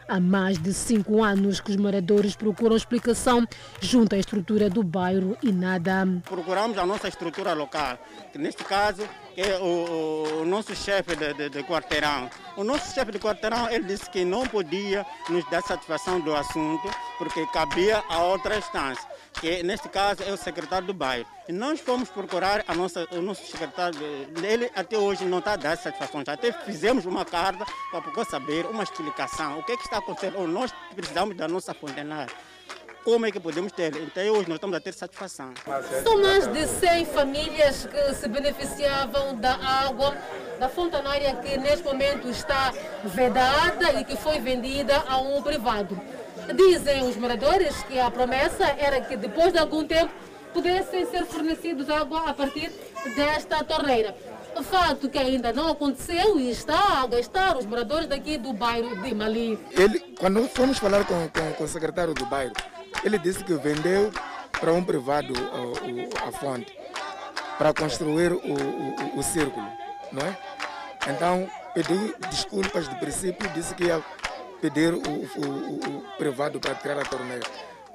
Há mais de cinco anos que os moradores procuram explicação junto à estrutura do bairro e nada. Procuramos a nossa estrutura local, que neste caso é o, o nosso chefe de, de, de, quarteirão. O nosso chefe de quarteirão ele disse que não podia nos dar satisfação do assunto porque cabia a outra instância que neste caso é o secretário do bairro. E nós fomos procurar a nossa, o nosso secretário, ele até hoje não está dar satisfação. Até fizemos uma carta para poder saber uma explicação. O que, é que está acontecendo? Nós precisamos da nossa fontenária. Como é que podemos ter? Então hoje nós estamos a ter satisfação. São mais de 100 famílias que se beneficiavam da água da fontanária que neste momento está vedada e que foi vendida a um privado. Dizem os moradores que a promessa era que depois de algum tempo pudessem ser fornecidos água a partir desta torneira. O fato que ainda não aconteceu e está a gastar os moradores daqui do bairro de Mali. Ele, quando fomos falar com, com, com o secretário do bairro, ele disse que vendeu para um privado a, a fonte para construir o, o, o círculo, não é? Então pediu desculpas de princípio, disse que ia pedir o, o, o privado para tirar a torneira.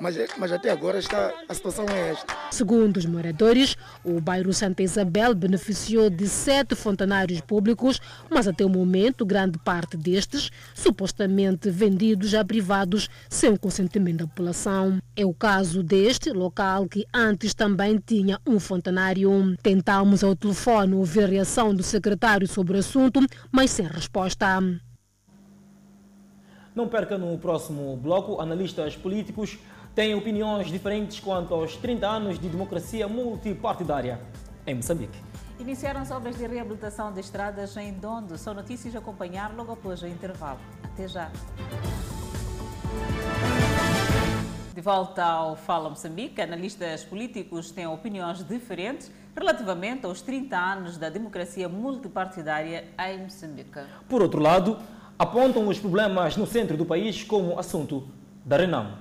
Mas, mas, até agora está, a situação é esta. Segundo os moradores, o bairro Santa Isabel beneficiou de sete fontanários públicos, mas até o momento grande parte destes supostamente vendidos a privados sem o consentimento da população. É o caso deste local que antes também tinha um fontanário. Tentamos ao telefone ouvir a reação do secretário sobre o assunto, mas sem resposta. Não perca no próximo bloco, analistas políticos têm opiniões diferentes quanto aos 30 anos de democracia multipartidária em Moçambique. Iniciaram as obras de reabilitação de estradas em Dondo. São notícias a acompanhar logo após o intervalo. Até já. De volta ao Fala Moçambique, analistas políticos têm opiniões diferentes relativamente aos 30 anos da democracia multipartidária em Moçambique. Por outro lado, apontam os problemas no centro do país como assunto da Renam.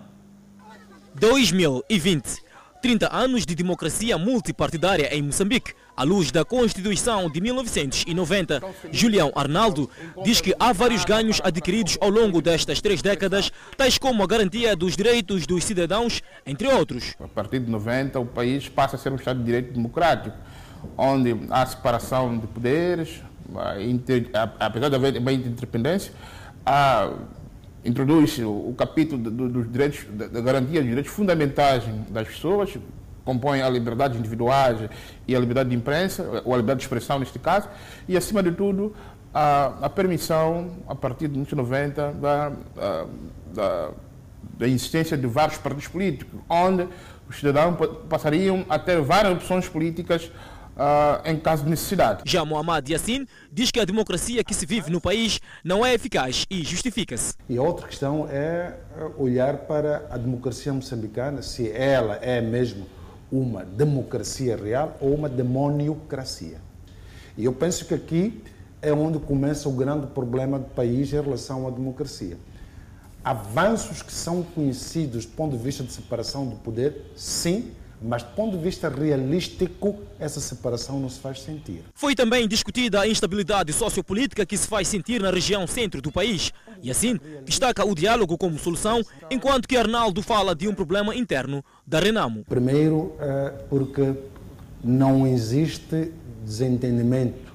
2020 30 anos de democracia multipartidária em Moçambique, à luz da Constituição de 1990. Julião Arnaldo diz que há vários ganhos adquiridos ao longo destas três décadas, tais como a garantia dos direitos dos cidadãos, entre outros. A partir de 90, o país passa a ser um Estado de Direito democrático, onde há separação de poderes, apesar de haver uma interdependência, introduz o capítulo dos direitos, da garantia dos direitos fundamentais das pessoas, compõe a liberdade individuais e a liberdade de imprensa, ou a liberdade de expressão neste caso, e acima de tudo a, a permissão, a partir de 1990, da, da, da existência de vários partidos políticos, onde os cidadãos passariam a ter várias opções políticas uh, em caso de necessidade. Já Mohamed Yassin diz que a democracia que se vive no país não é eficaz e justifica-se. E a outra questão é olhar para a democracia moçambicana, se ela é mesmo uma democracia real ou uma demoniocracia. E eu penso que aqui é onde começa o grande problema do país em relação à democracia. Avanços que são conhecidos do ponto de vista de separação do poder, sim, mas do ponto de vista realístico, essa separação não se faz sentir. Foi também discutida a instabilidade sociopolítica que se faz sentir na região centro do país. E assim, destaca o diálogo como solução, enquanto que Arnaldo fala de um problema interno da Renamo. Primeiro, eh, porque não existe desentendimento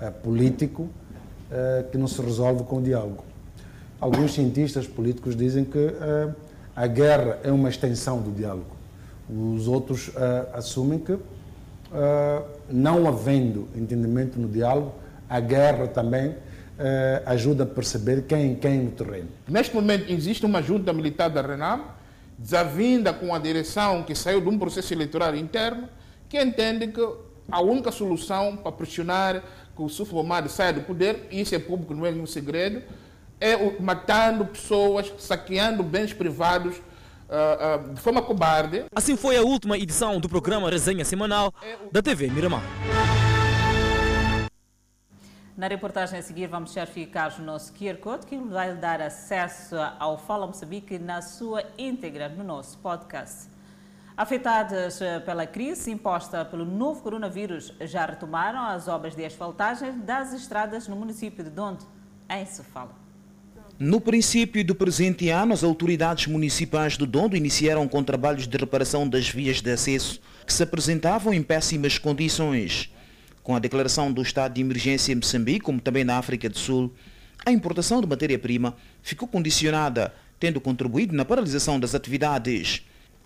eh, político eh, que não se resolve com o diálogo. Alguns cientistas políticos dizem que a guerra é uma extensão do diálogo. Os outros uh, assumem que, uh, não havendo entendimento no diálogo, a guerra também uh, ajuda a perceber quem quem no terreno. Neste momento existe uma junta militar da Renam, desavinda com a direção que saiu de um processo eleitoral interno, que entende que a única solução para pressionar que o Sufo Omar saia do poder, e isso é público, não é nenhum segredo, é matando pessoas, saqueando bens privados uh, uh, de forma cobarde. Assim foi a última edição do programa Resenha Semanal da TV Miramar. Na reportagem a seguir vamos certificar o nosso QR Code que vai dar acesso ao Fala Moçambique na sua íntegra no nosso podcast. Afetadas pela crise imposta pelo novo coronavírus, já retomaram as obras de asfaltagem das estradas no município de Donde, em Sofala. No princípio do presente ano, as autoridades municipais do Dondo iniciaram com trabalhos de reparação das vias de acesso que se apresentavam em péssimas condições. Com a declaração do estado de emergência em Moçambique, como também na África do Sul, a importação de matéria-prima ficou condicionada, tendo contribuído na paralisação das atividades.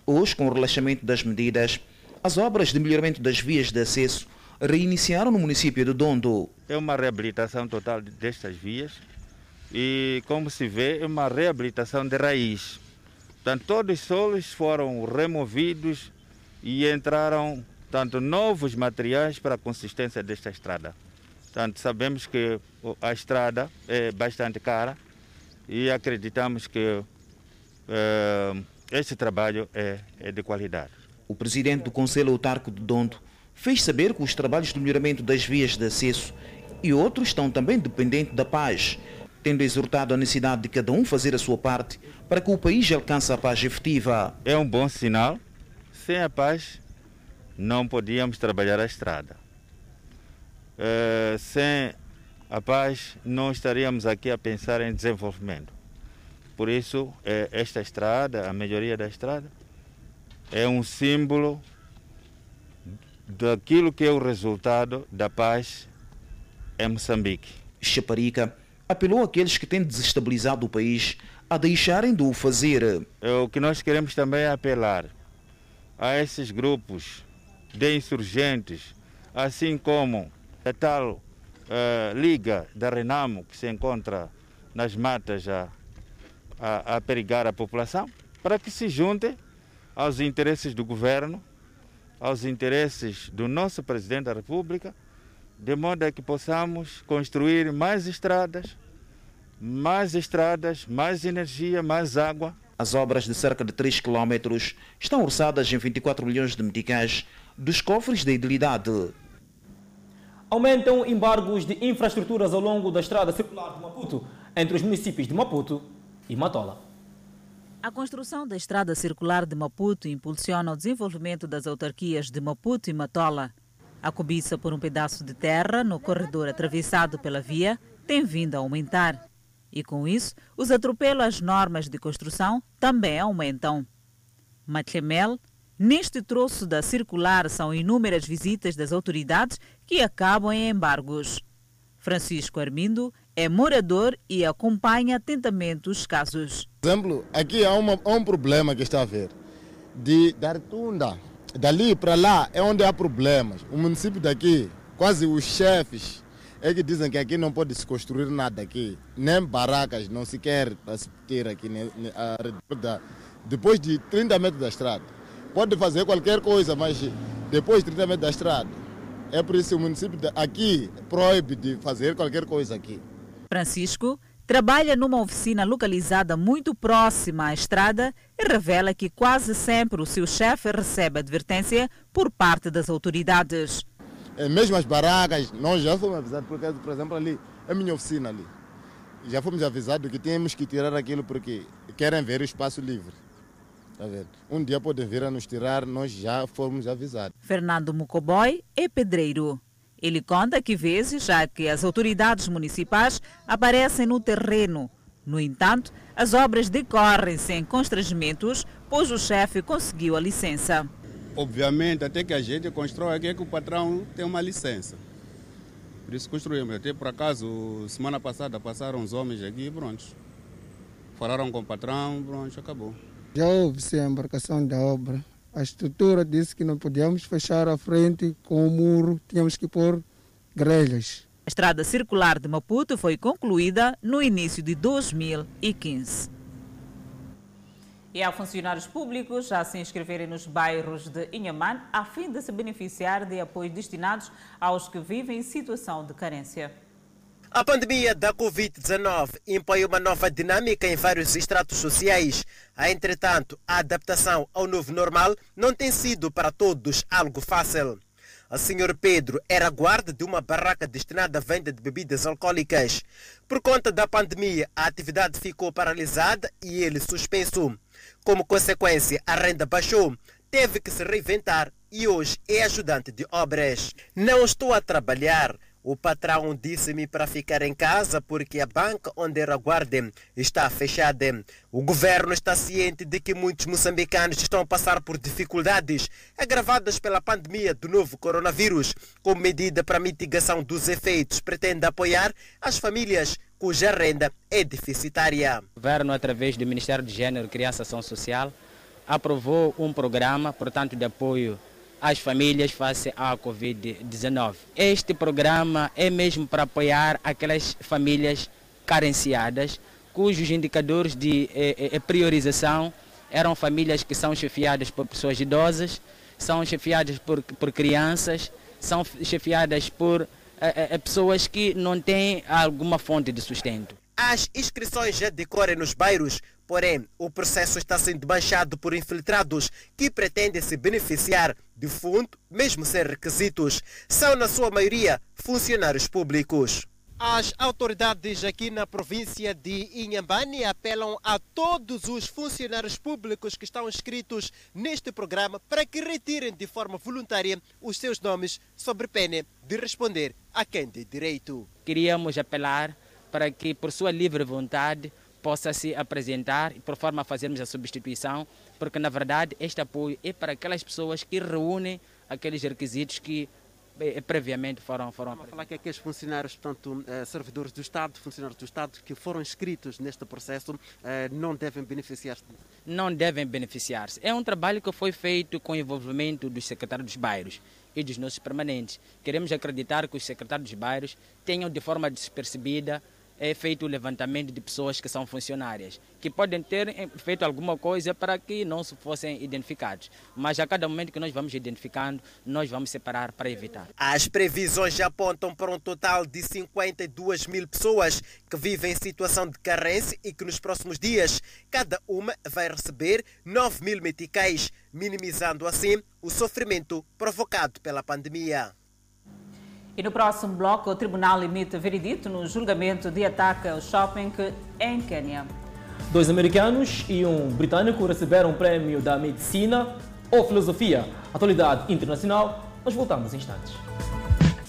Hoje, com o relaxamento das medidas, as obras de melhoramento das vias de acesso reiniciaram no município do Dondo. É uma reabilitação total destas vias e, como se vê, é uma reabilitação de raiz. Portanto, todos os solos foram removidos e entraram tanto novos materiais para a consistência desta estrada. Portanto, sabemos que a estrada é bastante cara e acreditamos que uh, este trabalho é, é de qualidade. O presidente do Conselho Autarco de Dondo fez saber que os trabalhos de melhoramento das vias de acesso e outros estão também dependentes da paz tendo exortado a necessidade de cada um fazer a sua parte para que o país alcance a paz efetiva. É um bom sinal. Sem a paz, não podíamos trabalhar a estrada. Uh, sem a paz, não estaríamos aqui a pensar em desenvolvimento. Por isso, é, esta estrada, a melhoria da estrada, é um símbolo daquilo que é o resultado da paz em Moçambique. Chaparica apelou àqueles que têm desestabilizado o país a deixarem de o fazer. É, o que nós queremos também é apelar a esses grupos de insurgentes, assim como a tal uh, Liga da Renamo, que se encontra nas matas a, a, a perigar a população, para que se juntem aos interesses do governo, aos interesses do nosso presidente da República, de modo a que possamos construir mais estradas, mais estradas, mais energia, mais água. As obras de cerca de 3 km estão orçadas em 24 milhões de meticais dos cofres da idilidade. Aumentam embargos de infraestruturas ao longo da estrada circular de Maputo, entre os municípios de Maputo e Matola. A construção da estrada circular de Maputo impulsiona o desenvolvimento das autarquias de Maputo e Matola. A cobiça por um pedaço de terra no corredor atravessado pela via tem vindo a aumentar. E com isso, os atropelos às normas de construção também aumentam. Matlemel, neste troço da circular são inúmeras visitas das autoridades que acabam em embargos. Francisco Armindo é morador e acompanha atentamente os casos. Por exemplo, aqui há, uma, há um problema que está a haver. De dar tunda, dali para lá é onde há problemas. O município daqui, quase os chefes, é que dizem que aqui não pode se construir nada aqui. Nem barracas, não se quer se ter aqui. Depois de 30 metros da estrada. Pode fazer qualquer coisa, mas depois de 30 metros da estrada. É por isso que o município aqui proíbe de fazer qualquer coisa aqui. Francisco trabalha numa oficina localizada muito próxima à estrada e revela que quase sempre o seu chefe recebe advertência por parte das autoridades. É, mesmo as barracas, nós já fomos avisados, porque, por exemplo, ali, a minha oficina ali. Já fomos avisados que temos que tirar aquilo porque querem ver o espaço livre. Tá vendo? Um dia podem vir a nos tirar, nós já fomos avisados. Fernando Mucoboy é pedreiro. Ele conta que vezes já que as autoridades municipais aparecem no terreno. No entanto, as obras decorrem sem constrangimentos, pois o chefe conseguiu a licença. Obviamente, até que a gente constrói aqui é que o patrão tem uma licença. Por isso construímos. Até por acaso, semana passada passaram os homens aqui e pronto. Falaram com o patrão, pronto, acabou. Já houve-se a embarcação da obra. A estrutura disse que não podíamos fechar a frente com o muro, tínhamos que pôr grelhas. A estrada circular de Maputo foi concluída no início de 2015. E há funcionários públicos a se inscreverem nos bairros de Inhaman a fim de se beneficiar de apoios destinados aos que vivem em situação de carência. A pandemia da Covid-19 impõe uma nova dinâmica em vários estratos sociais. Entretanto, a adaptação ao novo normal não tem sido para todos algo fácil. O senhor Pedro era guarda de uma barraca destinada à venda de bebidas alcoólicas. Por conta da pandemia, a atividade ficou paralisada e ele suspenso. Como consequência, a renda baixou. Teve que se reinventar e hoje é ajudante de obras. Não estou a trabalhar o patrão disse-me para ficar em casa porque a banca onde era guarda está fechada. O governo está ciente de que muitos moçambicanos estão a passar por dificuldades agravadas pela pandemia do novo coronavírus. Como medida para mitigação dos efeitos, pretende apoiar as famílias cuja renda é deficitária. O governo, através do Ministério de Gênero Criança e Ação Social, aprovou um programa, portanto, de apoio às famílias face à Covid-19. Este programa é mesmo para apoiar aquelas famílias carenciadas, cujos indicadores de eh, eh, priorização eram famílias que são chefiadas por pessoas idosas, são chefiadas por, por crianças, são chefiadas por eh, eh pessoas que não têm alguma fonte de sustento. As inscrições já decorrem nos bairros, porém o processo está sendo baixado por infiltrados que pretendem se beneficiar de fundo, mesmo sem requisitos. São, na sua maioria, funcionários públicos. As autoridades aqui na província de Inhambane apelam a todos os funcionários públicos que estão inscritos neste programa para que retirem de forma voluntária os seus nomes sobre pena de responder a quem tem direito. Queríamos apelar para que, por sua livre vontade, possa se apresentar, por forma a fazermos a substituição, porque na verdade este apoio é para aquelas pessoas que reúnem aqueles requisitos que eh, previamente foram foram Vamos falar que aqueles funcionários, portanto, eh, servidores do Estado, funcionários do Estado que foram inscritos neste processo, eh, não devem beneficiar-se? Não devem beneficiar-se. É um trabalho que foi feito com o envolvimento dos secretários dos bairros e dos nossos permanentes. Queremos acreditar que os secretários dos bairros tenham de forma despercebida é feito o levantamento de pessoas que são funcionárias, que podem ter eh, feito alguma coisa para que não fossem identificados. Mas a cada momento que nós vamos identificando, nós vamos separar para evitar. As previsões apontam para um total de 52 mil pessoas que vivem em situação de carência e que nos próximos dias cada uma vai receber 9 mil meticais, minimizando assim o sofrimento provocado pela pandemia. E no próximo bloco, o tribunal limita veredito no julgamento de ataque ao shopping em Quênia. Dois americanos e um britânico receberam o prémio da medicina ou filosofia. Atualidade internacional. Nós voltamos em instantes.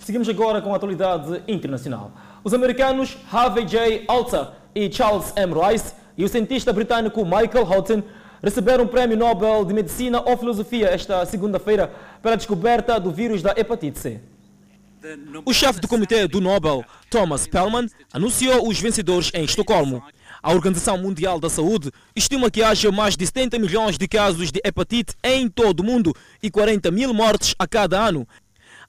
Seguimos agora com a atualidade internacional. Os americanos Harvey J. Alter e Charles M. Rice e o cientista britânico Michael Houghton receberam o Prémio Nobel de Medicina ou Filosofia esta segunda-feira pela descoberta do vírus da hepatite C. O chefe do comitê do Nobel, Thomas Perlman, anunciou os vencedores em Estocolmo. A Organização Mundial da Saúde estima que haja mais de 70 milhões de casos de hepatite em todo o mundo e 40 mil mortes a cada ano.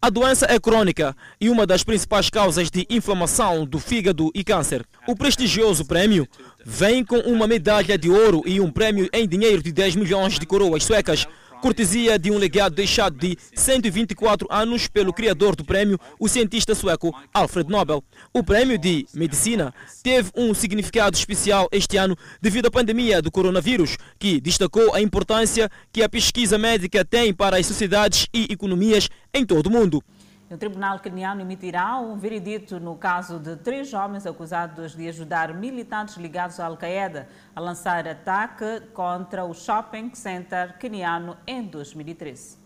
A doença é crônica e uma das principais causas de inflamação do fígado e câncer. O prestigioso prémio vem com uma medalha de ouro e um prémio em dinheiro de 10 milhões de coroas suecas, cortesia de um legado deixado de 124 anos pelo criador do prêmio, o cientista sueco Alfred Nobel. O prêmio de medicina teve um significado especial este ano devido à pandemia do coronavírus, que destacou a importância que a pesquisa médica tem para as sociedades e economias em todo o mundo. O Tribunal Keniano emitirá um veredito no caso de três homens acusados de ajudar militantes ligados à Al-Qaeda a lançar ataque contra o shopping center keniano em 2013.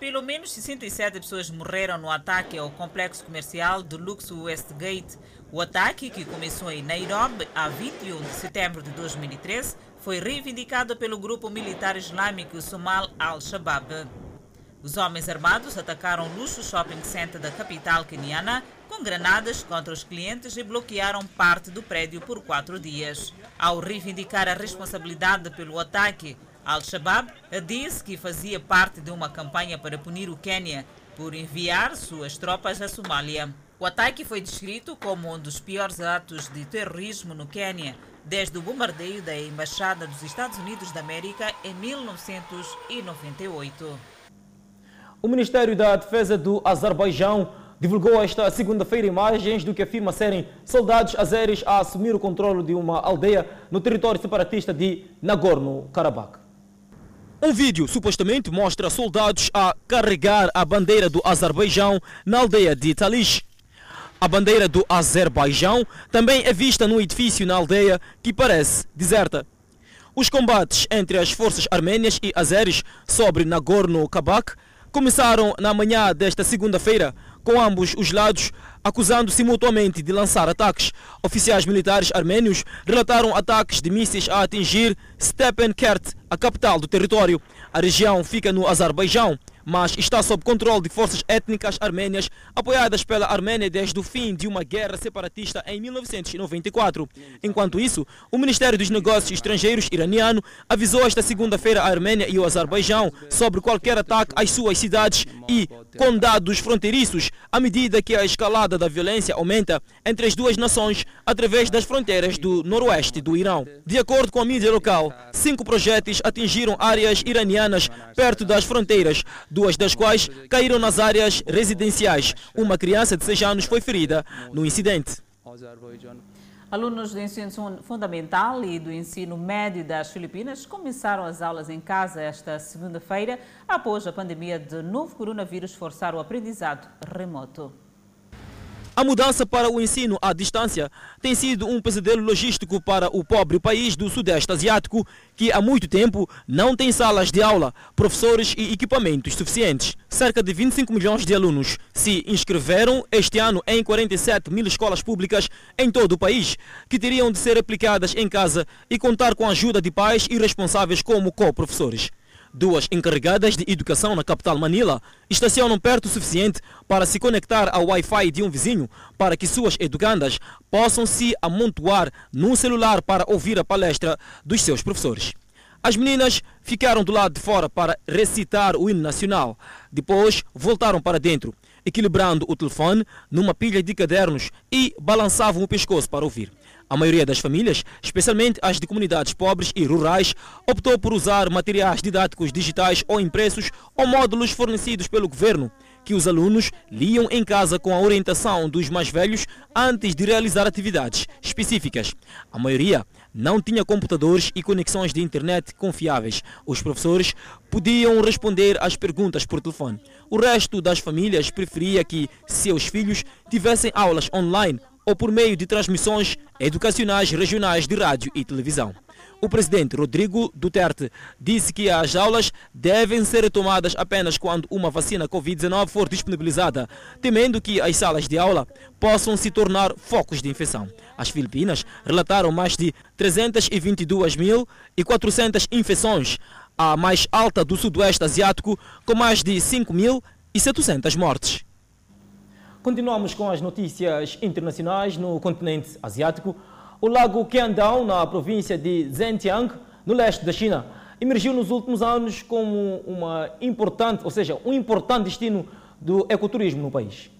Pelo menos 67 pessoas morreram no ataque ao complexo comercial do Luxo Westgate. O ataque, que começou em Nairobi a 21 de setembro de 2013, foi reivindicado pelo grupo militar islâmico Somal al-Shabaab. Os homens armados atacaram o luxo shopping center da capital keniana com granadas contra os clientes e bloquearam parte do prédio por quatro dias. Ao reivindicar a responsabilidade pelo ataque, Al-Shabaab disse que fazia parte de uma campanha para punir o Quênia por enviar suas tropas à Somália. O ataque foi descrito como um dos piores atos de terrorismo no Quênia desde o bombardeio da Embaixada dos Estados Unidos da América em 1998. O Ministério da Defesa do Azerbaijão divulgou esta segunda-feira imagens do que afirma serem soldados azeres a assumir o controle de uma aldeia no território separatista de Nagorno-Karabakh. Um vídeo supostamente mostra soldados a carregar a bandeira do Azerbaijão na aldeia de Talish. A bandeira do Azerbaijão também é vista num edifício na aldeia que parece deserta. Os combates entre as forças armênias e azeres sobre Nagorno-Karabakh começaram na manhã desta segunda-feira, com ambos os lados acusando-se mutuamente de lançar ataques. Oficiais militares armênios relataram ataques de mísseis a atingir Stepenkert, a capital do território. A região fica no Azerbaijão, mas está sob controle de forças étnicas armênias apoiadas pela Armênia desde o fim de uma guerra separatista em 1994. Enquanto isso, o Ministério dos Negócios Estrangeiros iraniano avisou esta segunda-feira a Armênia e o Azerbaijão sobre qualquer ataque às suas cidades e condados fronteiriços à medida que a escalada da violência aumenta entre as duas nações através das fronteiras do noroeste do Irão. De acordo com a mídia local, cinco projéteis atingiram áreas iranianas perto das fronteiras, duas das quais caíram nas áreas residenciais. Uma criança de 6 anos foi ferida no incidente. Alunos do ensino fundamental e do ensino médio das Filipinas começaram as aulas em casa esta segunda-feira, após a pandemia de novo coronavírus forçar o aprendizado remoto. A mudança para o ensino à distância tem sido um pesadelo logístico para o pobre país do Sudeste Asiático, que há muito tempo não tem salas de aula, professores e equipamentos suficientes. Cerca de 25 milhões de alunos se inscreveram este ano em 47 mil escolas públicas em todo o país, que teriam de ser aplicadas em casa e contar com a ajuda de pais e responsáveis como co-professores. Duas encarregadas de educação na capital Manila estacionam perto o suficiente para se conectar ao Wi-Fi de um vizinho para que suas educandas possam se amontoar num celular para ouvir a palestra dos seus professores. As meninas ficaram do lado de fora para recitar o hino nacional. Depois voltaram para dentro, equilibrando o telefone numa pilha de cadernos e balançavam o pescoço para ouvir. A maioria das famílias, especialmente as de comunidades pobres e rurais, optou por usar materiais didáticos digitais ou impressos ou módulos fornecidos pelo governo, que os alunos liam em casa com a orientação dos mais velhos antes de realizar atividades específicas. A maioria não tinha computadores e conexões de internet confiáveis. Os professores podiam responder às perguntas por telefone. O resto das famílias preferia que seus filhos tivessem aulas online ou por meio de transmissões educacionais regionais de rádio e televisão. O presidente Rodrigo Duterte disse que as aulas devem ser retomadas apenas quando uma vacina Covid-19 for disponibilizada, temendo que as salas de aula possam se tornar focos de infecção. As Filipinas relataram mais de 322.400 infecções, a mais alta do Sudoeste Asiático, com mais de 5.700 mortes. Continuamos com as notícias internacionais no continente asiático. O lago Qiandao, na província de Zhejiang, no leste da China, emergiu nos últimos anos como uma importante, ou seja, um importante destino do ecoturismo no país.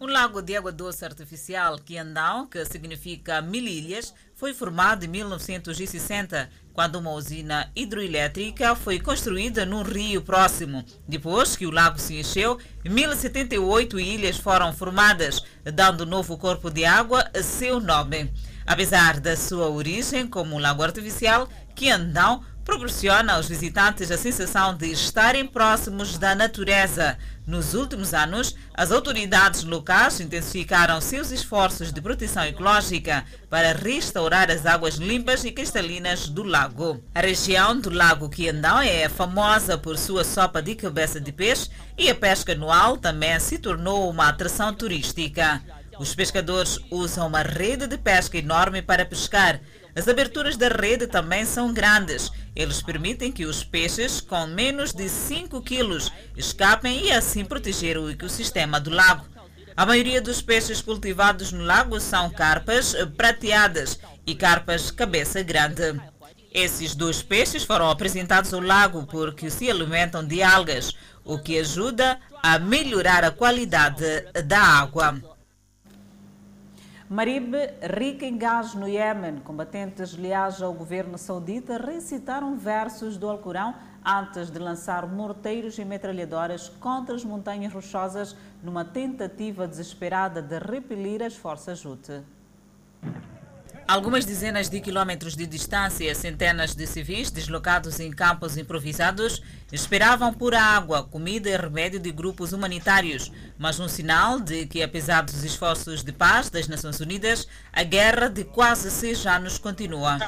Um lago de água doce artificial, Qiandao, que significa mil ilhas, foi formado em 1960, quando uma usina hidroelétrica foi construída num rio próximo. Depois que o lago se encheu, 1078 ilhas foram formadas, dando novo corpo de água seu nome. Apesar da sua origem como um lago artificial, Qiandao proporciona aos visitantes a sensação de estarem próximos da natureza. Nos últimos anos, as autoridades locais intensificaram seus esforços de proteção ecológica para restaurar as águas limpas e cristalinas do lago. A região do Lago Qiandao é famosa por sua sopa de cabeça de peixe e a pesca anual também se tornou uma atração turística. Os pescadores usam uma rede de pesca enorme para pescar. As aberturas da rede também são grandes. Eles permitem que os peixes com menos de 5 quilos escapem e assim proteger o ecossistema do lago. A maioria dos peixes cultivados no lago são carpas prateadas e carpas cabeça grande. Esses dois peixes foram apresentados ao lago porque se alimentam de algas, o que ajuda a melhorar a qualidade da água. Marib, rica em gás no Iêmen, combatentes leais ao governo saudita recitaram versos do Alcorão antes de lançar morteiros e metralhadoras contra as montanhas rochosas numa tentativa desesperada de repelir as forças Houthi. Algumas dezenas de quilômetros de distância, centenas de civis deslocados em campos improvisados esperavam por água, comida e remédio de grupos humanitários, mas um sinal de que, apesar dos esforços de paz das Nações Unidas, a guerra de quase seis anos continua.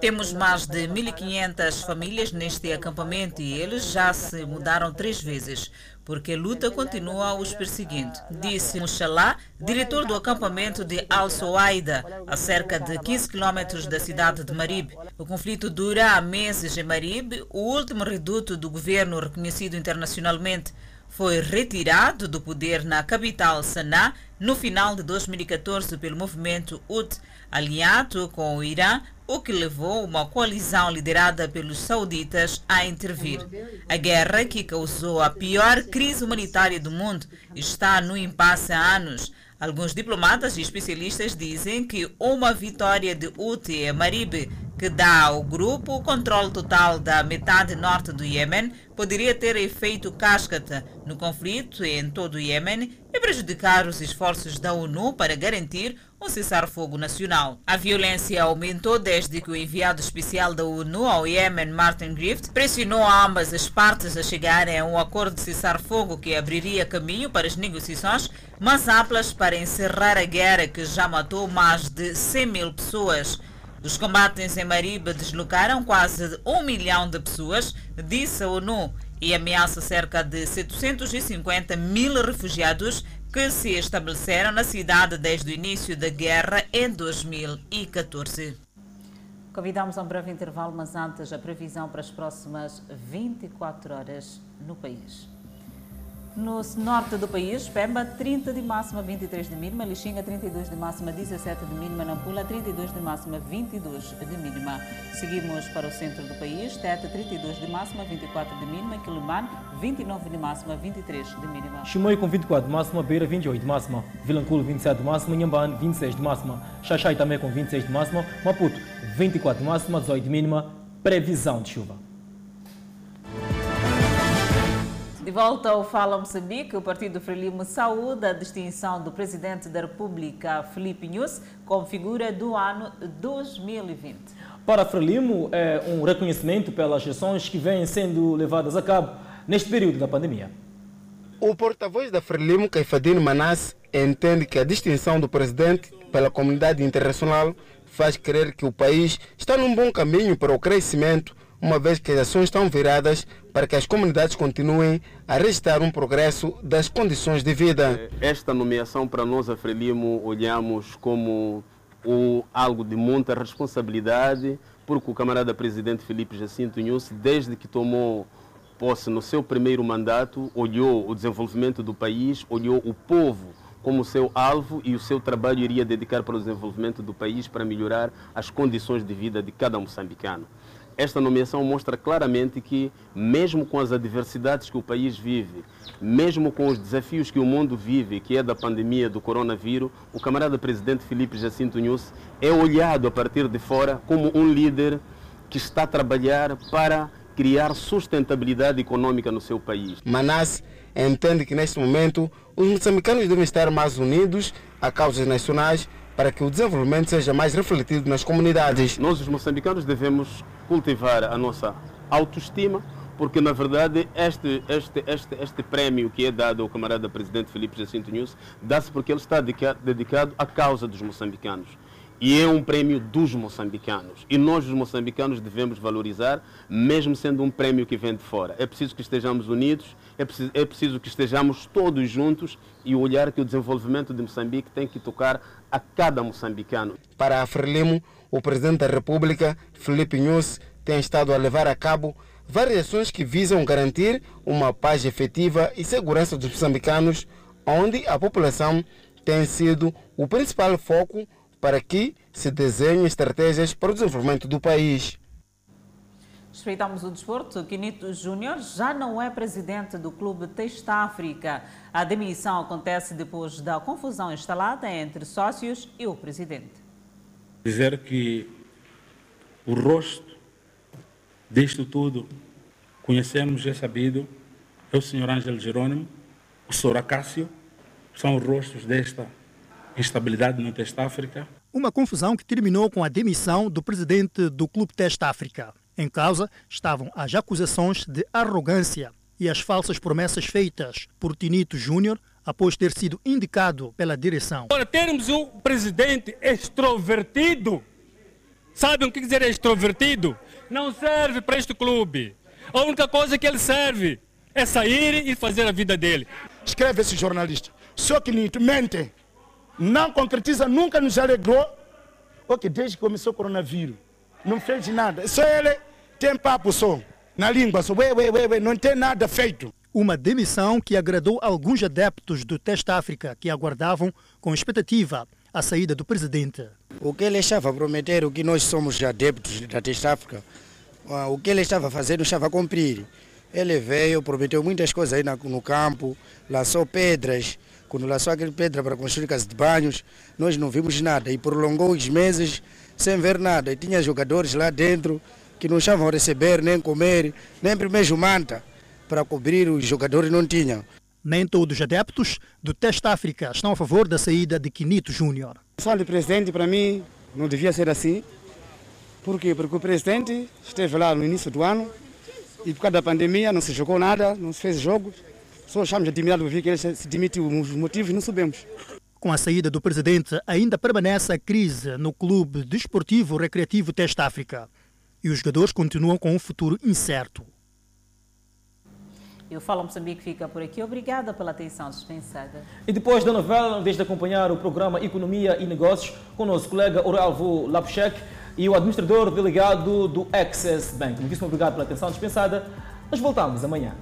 Temos mais de 1.500 famílias neste acampamento e eles já se mudaram três vezes porque a luta continua os perseguindo, disse Mushalá, diretor do acampamento de Al-Soaida, a cerca de 15 quilômetros da cidade de Marib. O conflito dura há meses em Marib, o último reduto do governo reconhecido internacionalmente. Foi retirado do poder na capital Sanaa no final de 2014 pelo movimento Houthi, alinhado com o Irã, o que levou uma coalizão liderada pelos sauditas a intervir. A guerra, que causou a pior crise humanitária do mundo, está no impasse há anos. Alguns diplomatas e especialistas dizem que uma vitória de Houthi em Marib, que dá ao grupo o controle total da metade norte do Iêmen, poderia ter efeito cascata no conflito em todo o Iêmen e prejudicar os esforços da ONU para garantir um cessar-fogo nacional. A violência aumentou desde que o enviado especial da ONU ao Iêmen, Martin Griffith, pressionou ambas as partes a chegarem a um acordo de cessar-fogo que abriria caminho para as negociações mais amplas para encerrar a guerra que já matou mais de 100 mil pessoas. Os combates em Mariba deslocaram quase um milhão de pessoas, disse a ONU, e ameaça cerca de 750 mil refugiados que se estabeleceram na cidade desde o início da guerra em 2014. Convidamos a um breve intervalo, mas antes a previsão para as próximas 24 horas no país. No norte do país, Pemba 30 de máxima, 23 de mínima, Lixinga 32 de máxima, 17 de mínima, Nampula 32 de máxima, 22 de mínima. Seguimos para o centro do país, Teta 32 de máxima, 24 de mínima, Quilimane 29 de máxima, 23 de mínima. Chimoio com 24 de máxima, Beira 28 de máxima, Vilanculo 27 de máxima, Nhambane 26 de máxima, Xaxai também com 26 de máxima, Maputo 24 de máxima, 18 de mínima, previsão de chuva. De volta ao Fala Moçambique, o Partido Frelimo saúda a distinção do Presidente da República, Felipe Nunes, como figura do ano 2020. Para Frelimo, é um reconhecimento pelas ações que vêm sendo levadas a cabo neste período da pandemia. O porta-voz da Frelimo, Caifadino Manasse, entende que a distinção do presidente pela comunidade internacional faz crer que o país está num bom caminho para o crescimento, uma vez que as ações estão viradas para que as comunidades continuem a registrar um progresso das condições de vida. Esta nomeação para nós, a Frelimo, olhamos como o, algo de muita responsabilidade, porque o camarada presidente Felipe Jacinto Inhosse, desde que tomou posse no seu primeiro mandato, olhou o desenvolvimento do país, olhou o povo como seu alvo e o seu trabalho iria dedicar para o desenvolvimento do país para melhorar as condições de vida de cada moçambicano. Esta nomeação mostra claramente que, mesmo com as adversidades que o país vive, mesmo com os desafios que o mundo vive, que é da pandemia do coronavírus, o camarada presidente Felipe Jacinto Nunes é olhado a partir de fora como um líder que está a trabalhar para criar sustentabilidade econômica no seu país. Manas entende que neste momento os moçambicanos devem estar mais unidos a causas nacionais para que o desenvolvimento seja mais refletido nas comunidades. Nós, os moçambicanos, devemos cultivar a nossa autoestima, porque na verdade este, este, este, este prémio que é dado ao camarada presidente Felipe Jacinto Nunes dá-se porque ele está dedicado à causa dos moçambicanos. E é um prêmio dos moçambicanos. E nós, os moçambicanos, devemos valorizar, mesmo sendo um prêmio que vem de fora. É preciso que estejamos unidos, é preciso, é preciso que estejamos todos juntos e olhar que o desenvolvimento de Moçambique tem que tocar a cada moçambicano. Para a Frelimo, o presidente da República, Felipe Nunes, tem estado a levar a cabo várias ações que visam garantir uma paz efetiva e segurança dos moçambicanos, onde a população tem sido o principal foco para que se desenhem estratégias para o desenvolvimento do país. Respeitamos o desporto. Quinito Júnior já não é presidente do clube Testa África. A demissão acontece depois da confusão instalada entre sócios e o presidente. Dizer que o rosto disto tudo conhecemos, é sabido, é o senhor Ângelo Jerônimo, o senhor Acácio, são os rostos desta instabilidade no Teste África. Uma confusão que terminou com a demissão do presidente do Clube Teste África. Em causa estavam as acusações de arrogância e as falsas promessas feitas por Tinito Júnior após ter sido indicado pela direção. Para termos um presidente extrovertido, sabem o que dizer extrovertido? Não serve para este clube. A única coisa que ele serve é sair e fazer a vida dele. Escreve esse jornalista. Só que Nito mente não concretiza, nunca nos alegrou. Ok, desde que começou o coronavírus, não fez nada. Só ele tem papo só, na língua, só, ué, ué, ué, ué, não tem nada feito. Uma demissão que agradou alguns adeptos do Teste África que aguardavam com expectativa a saída do presidente. O que ele estava a prometer, o que nós somos adeptos da Teste África, ah, o que ele estava a fazer, não estava a cumprir. Ele veio, prometeu muitas coisas aí no campo, lançou pedras, quando lançou aquele pedra para construir casas de banhos, nós não vimos nada e prolongou os meses sem ver nada. E tinha jogadores lá dentro que não estavam a receber, nem comer, nem primeiro manta para cobrir os jogadores não tinham. Nem todos os adeptos do Teste África estão a favor da saída de Quinito Júnior. Só de presidente, para mim, não devia ser assim. Por quê? Porque o presidente esteve lá no início do ano e por causa da pandemia não se jogou nada, não se fez jogos. Só achamos admirado ver que ele se demitiu. Os motivos não sabemos. Com a saída do presidente, ainda permanece a crise no Clube Desportivo Recreativo Teste África. E os jogadores continuam com um futuro incerto. E o Fala Moçambique fica por aqui. Obrigada pela atenção dispensada. E depois da novela, não deixe de acompanhar o programa Economia e Negócios com o nosso colega Oralvo Lapchek e o administrador delegado do Access Bank. Muitíssimo obrigado pela atenção dispensada. Nós voltamos amanhã.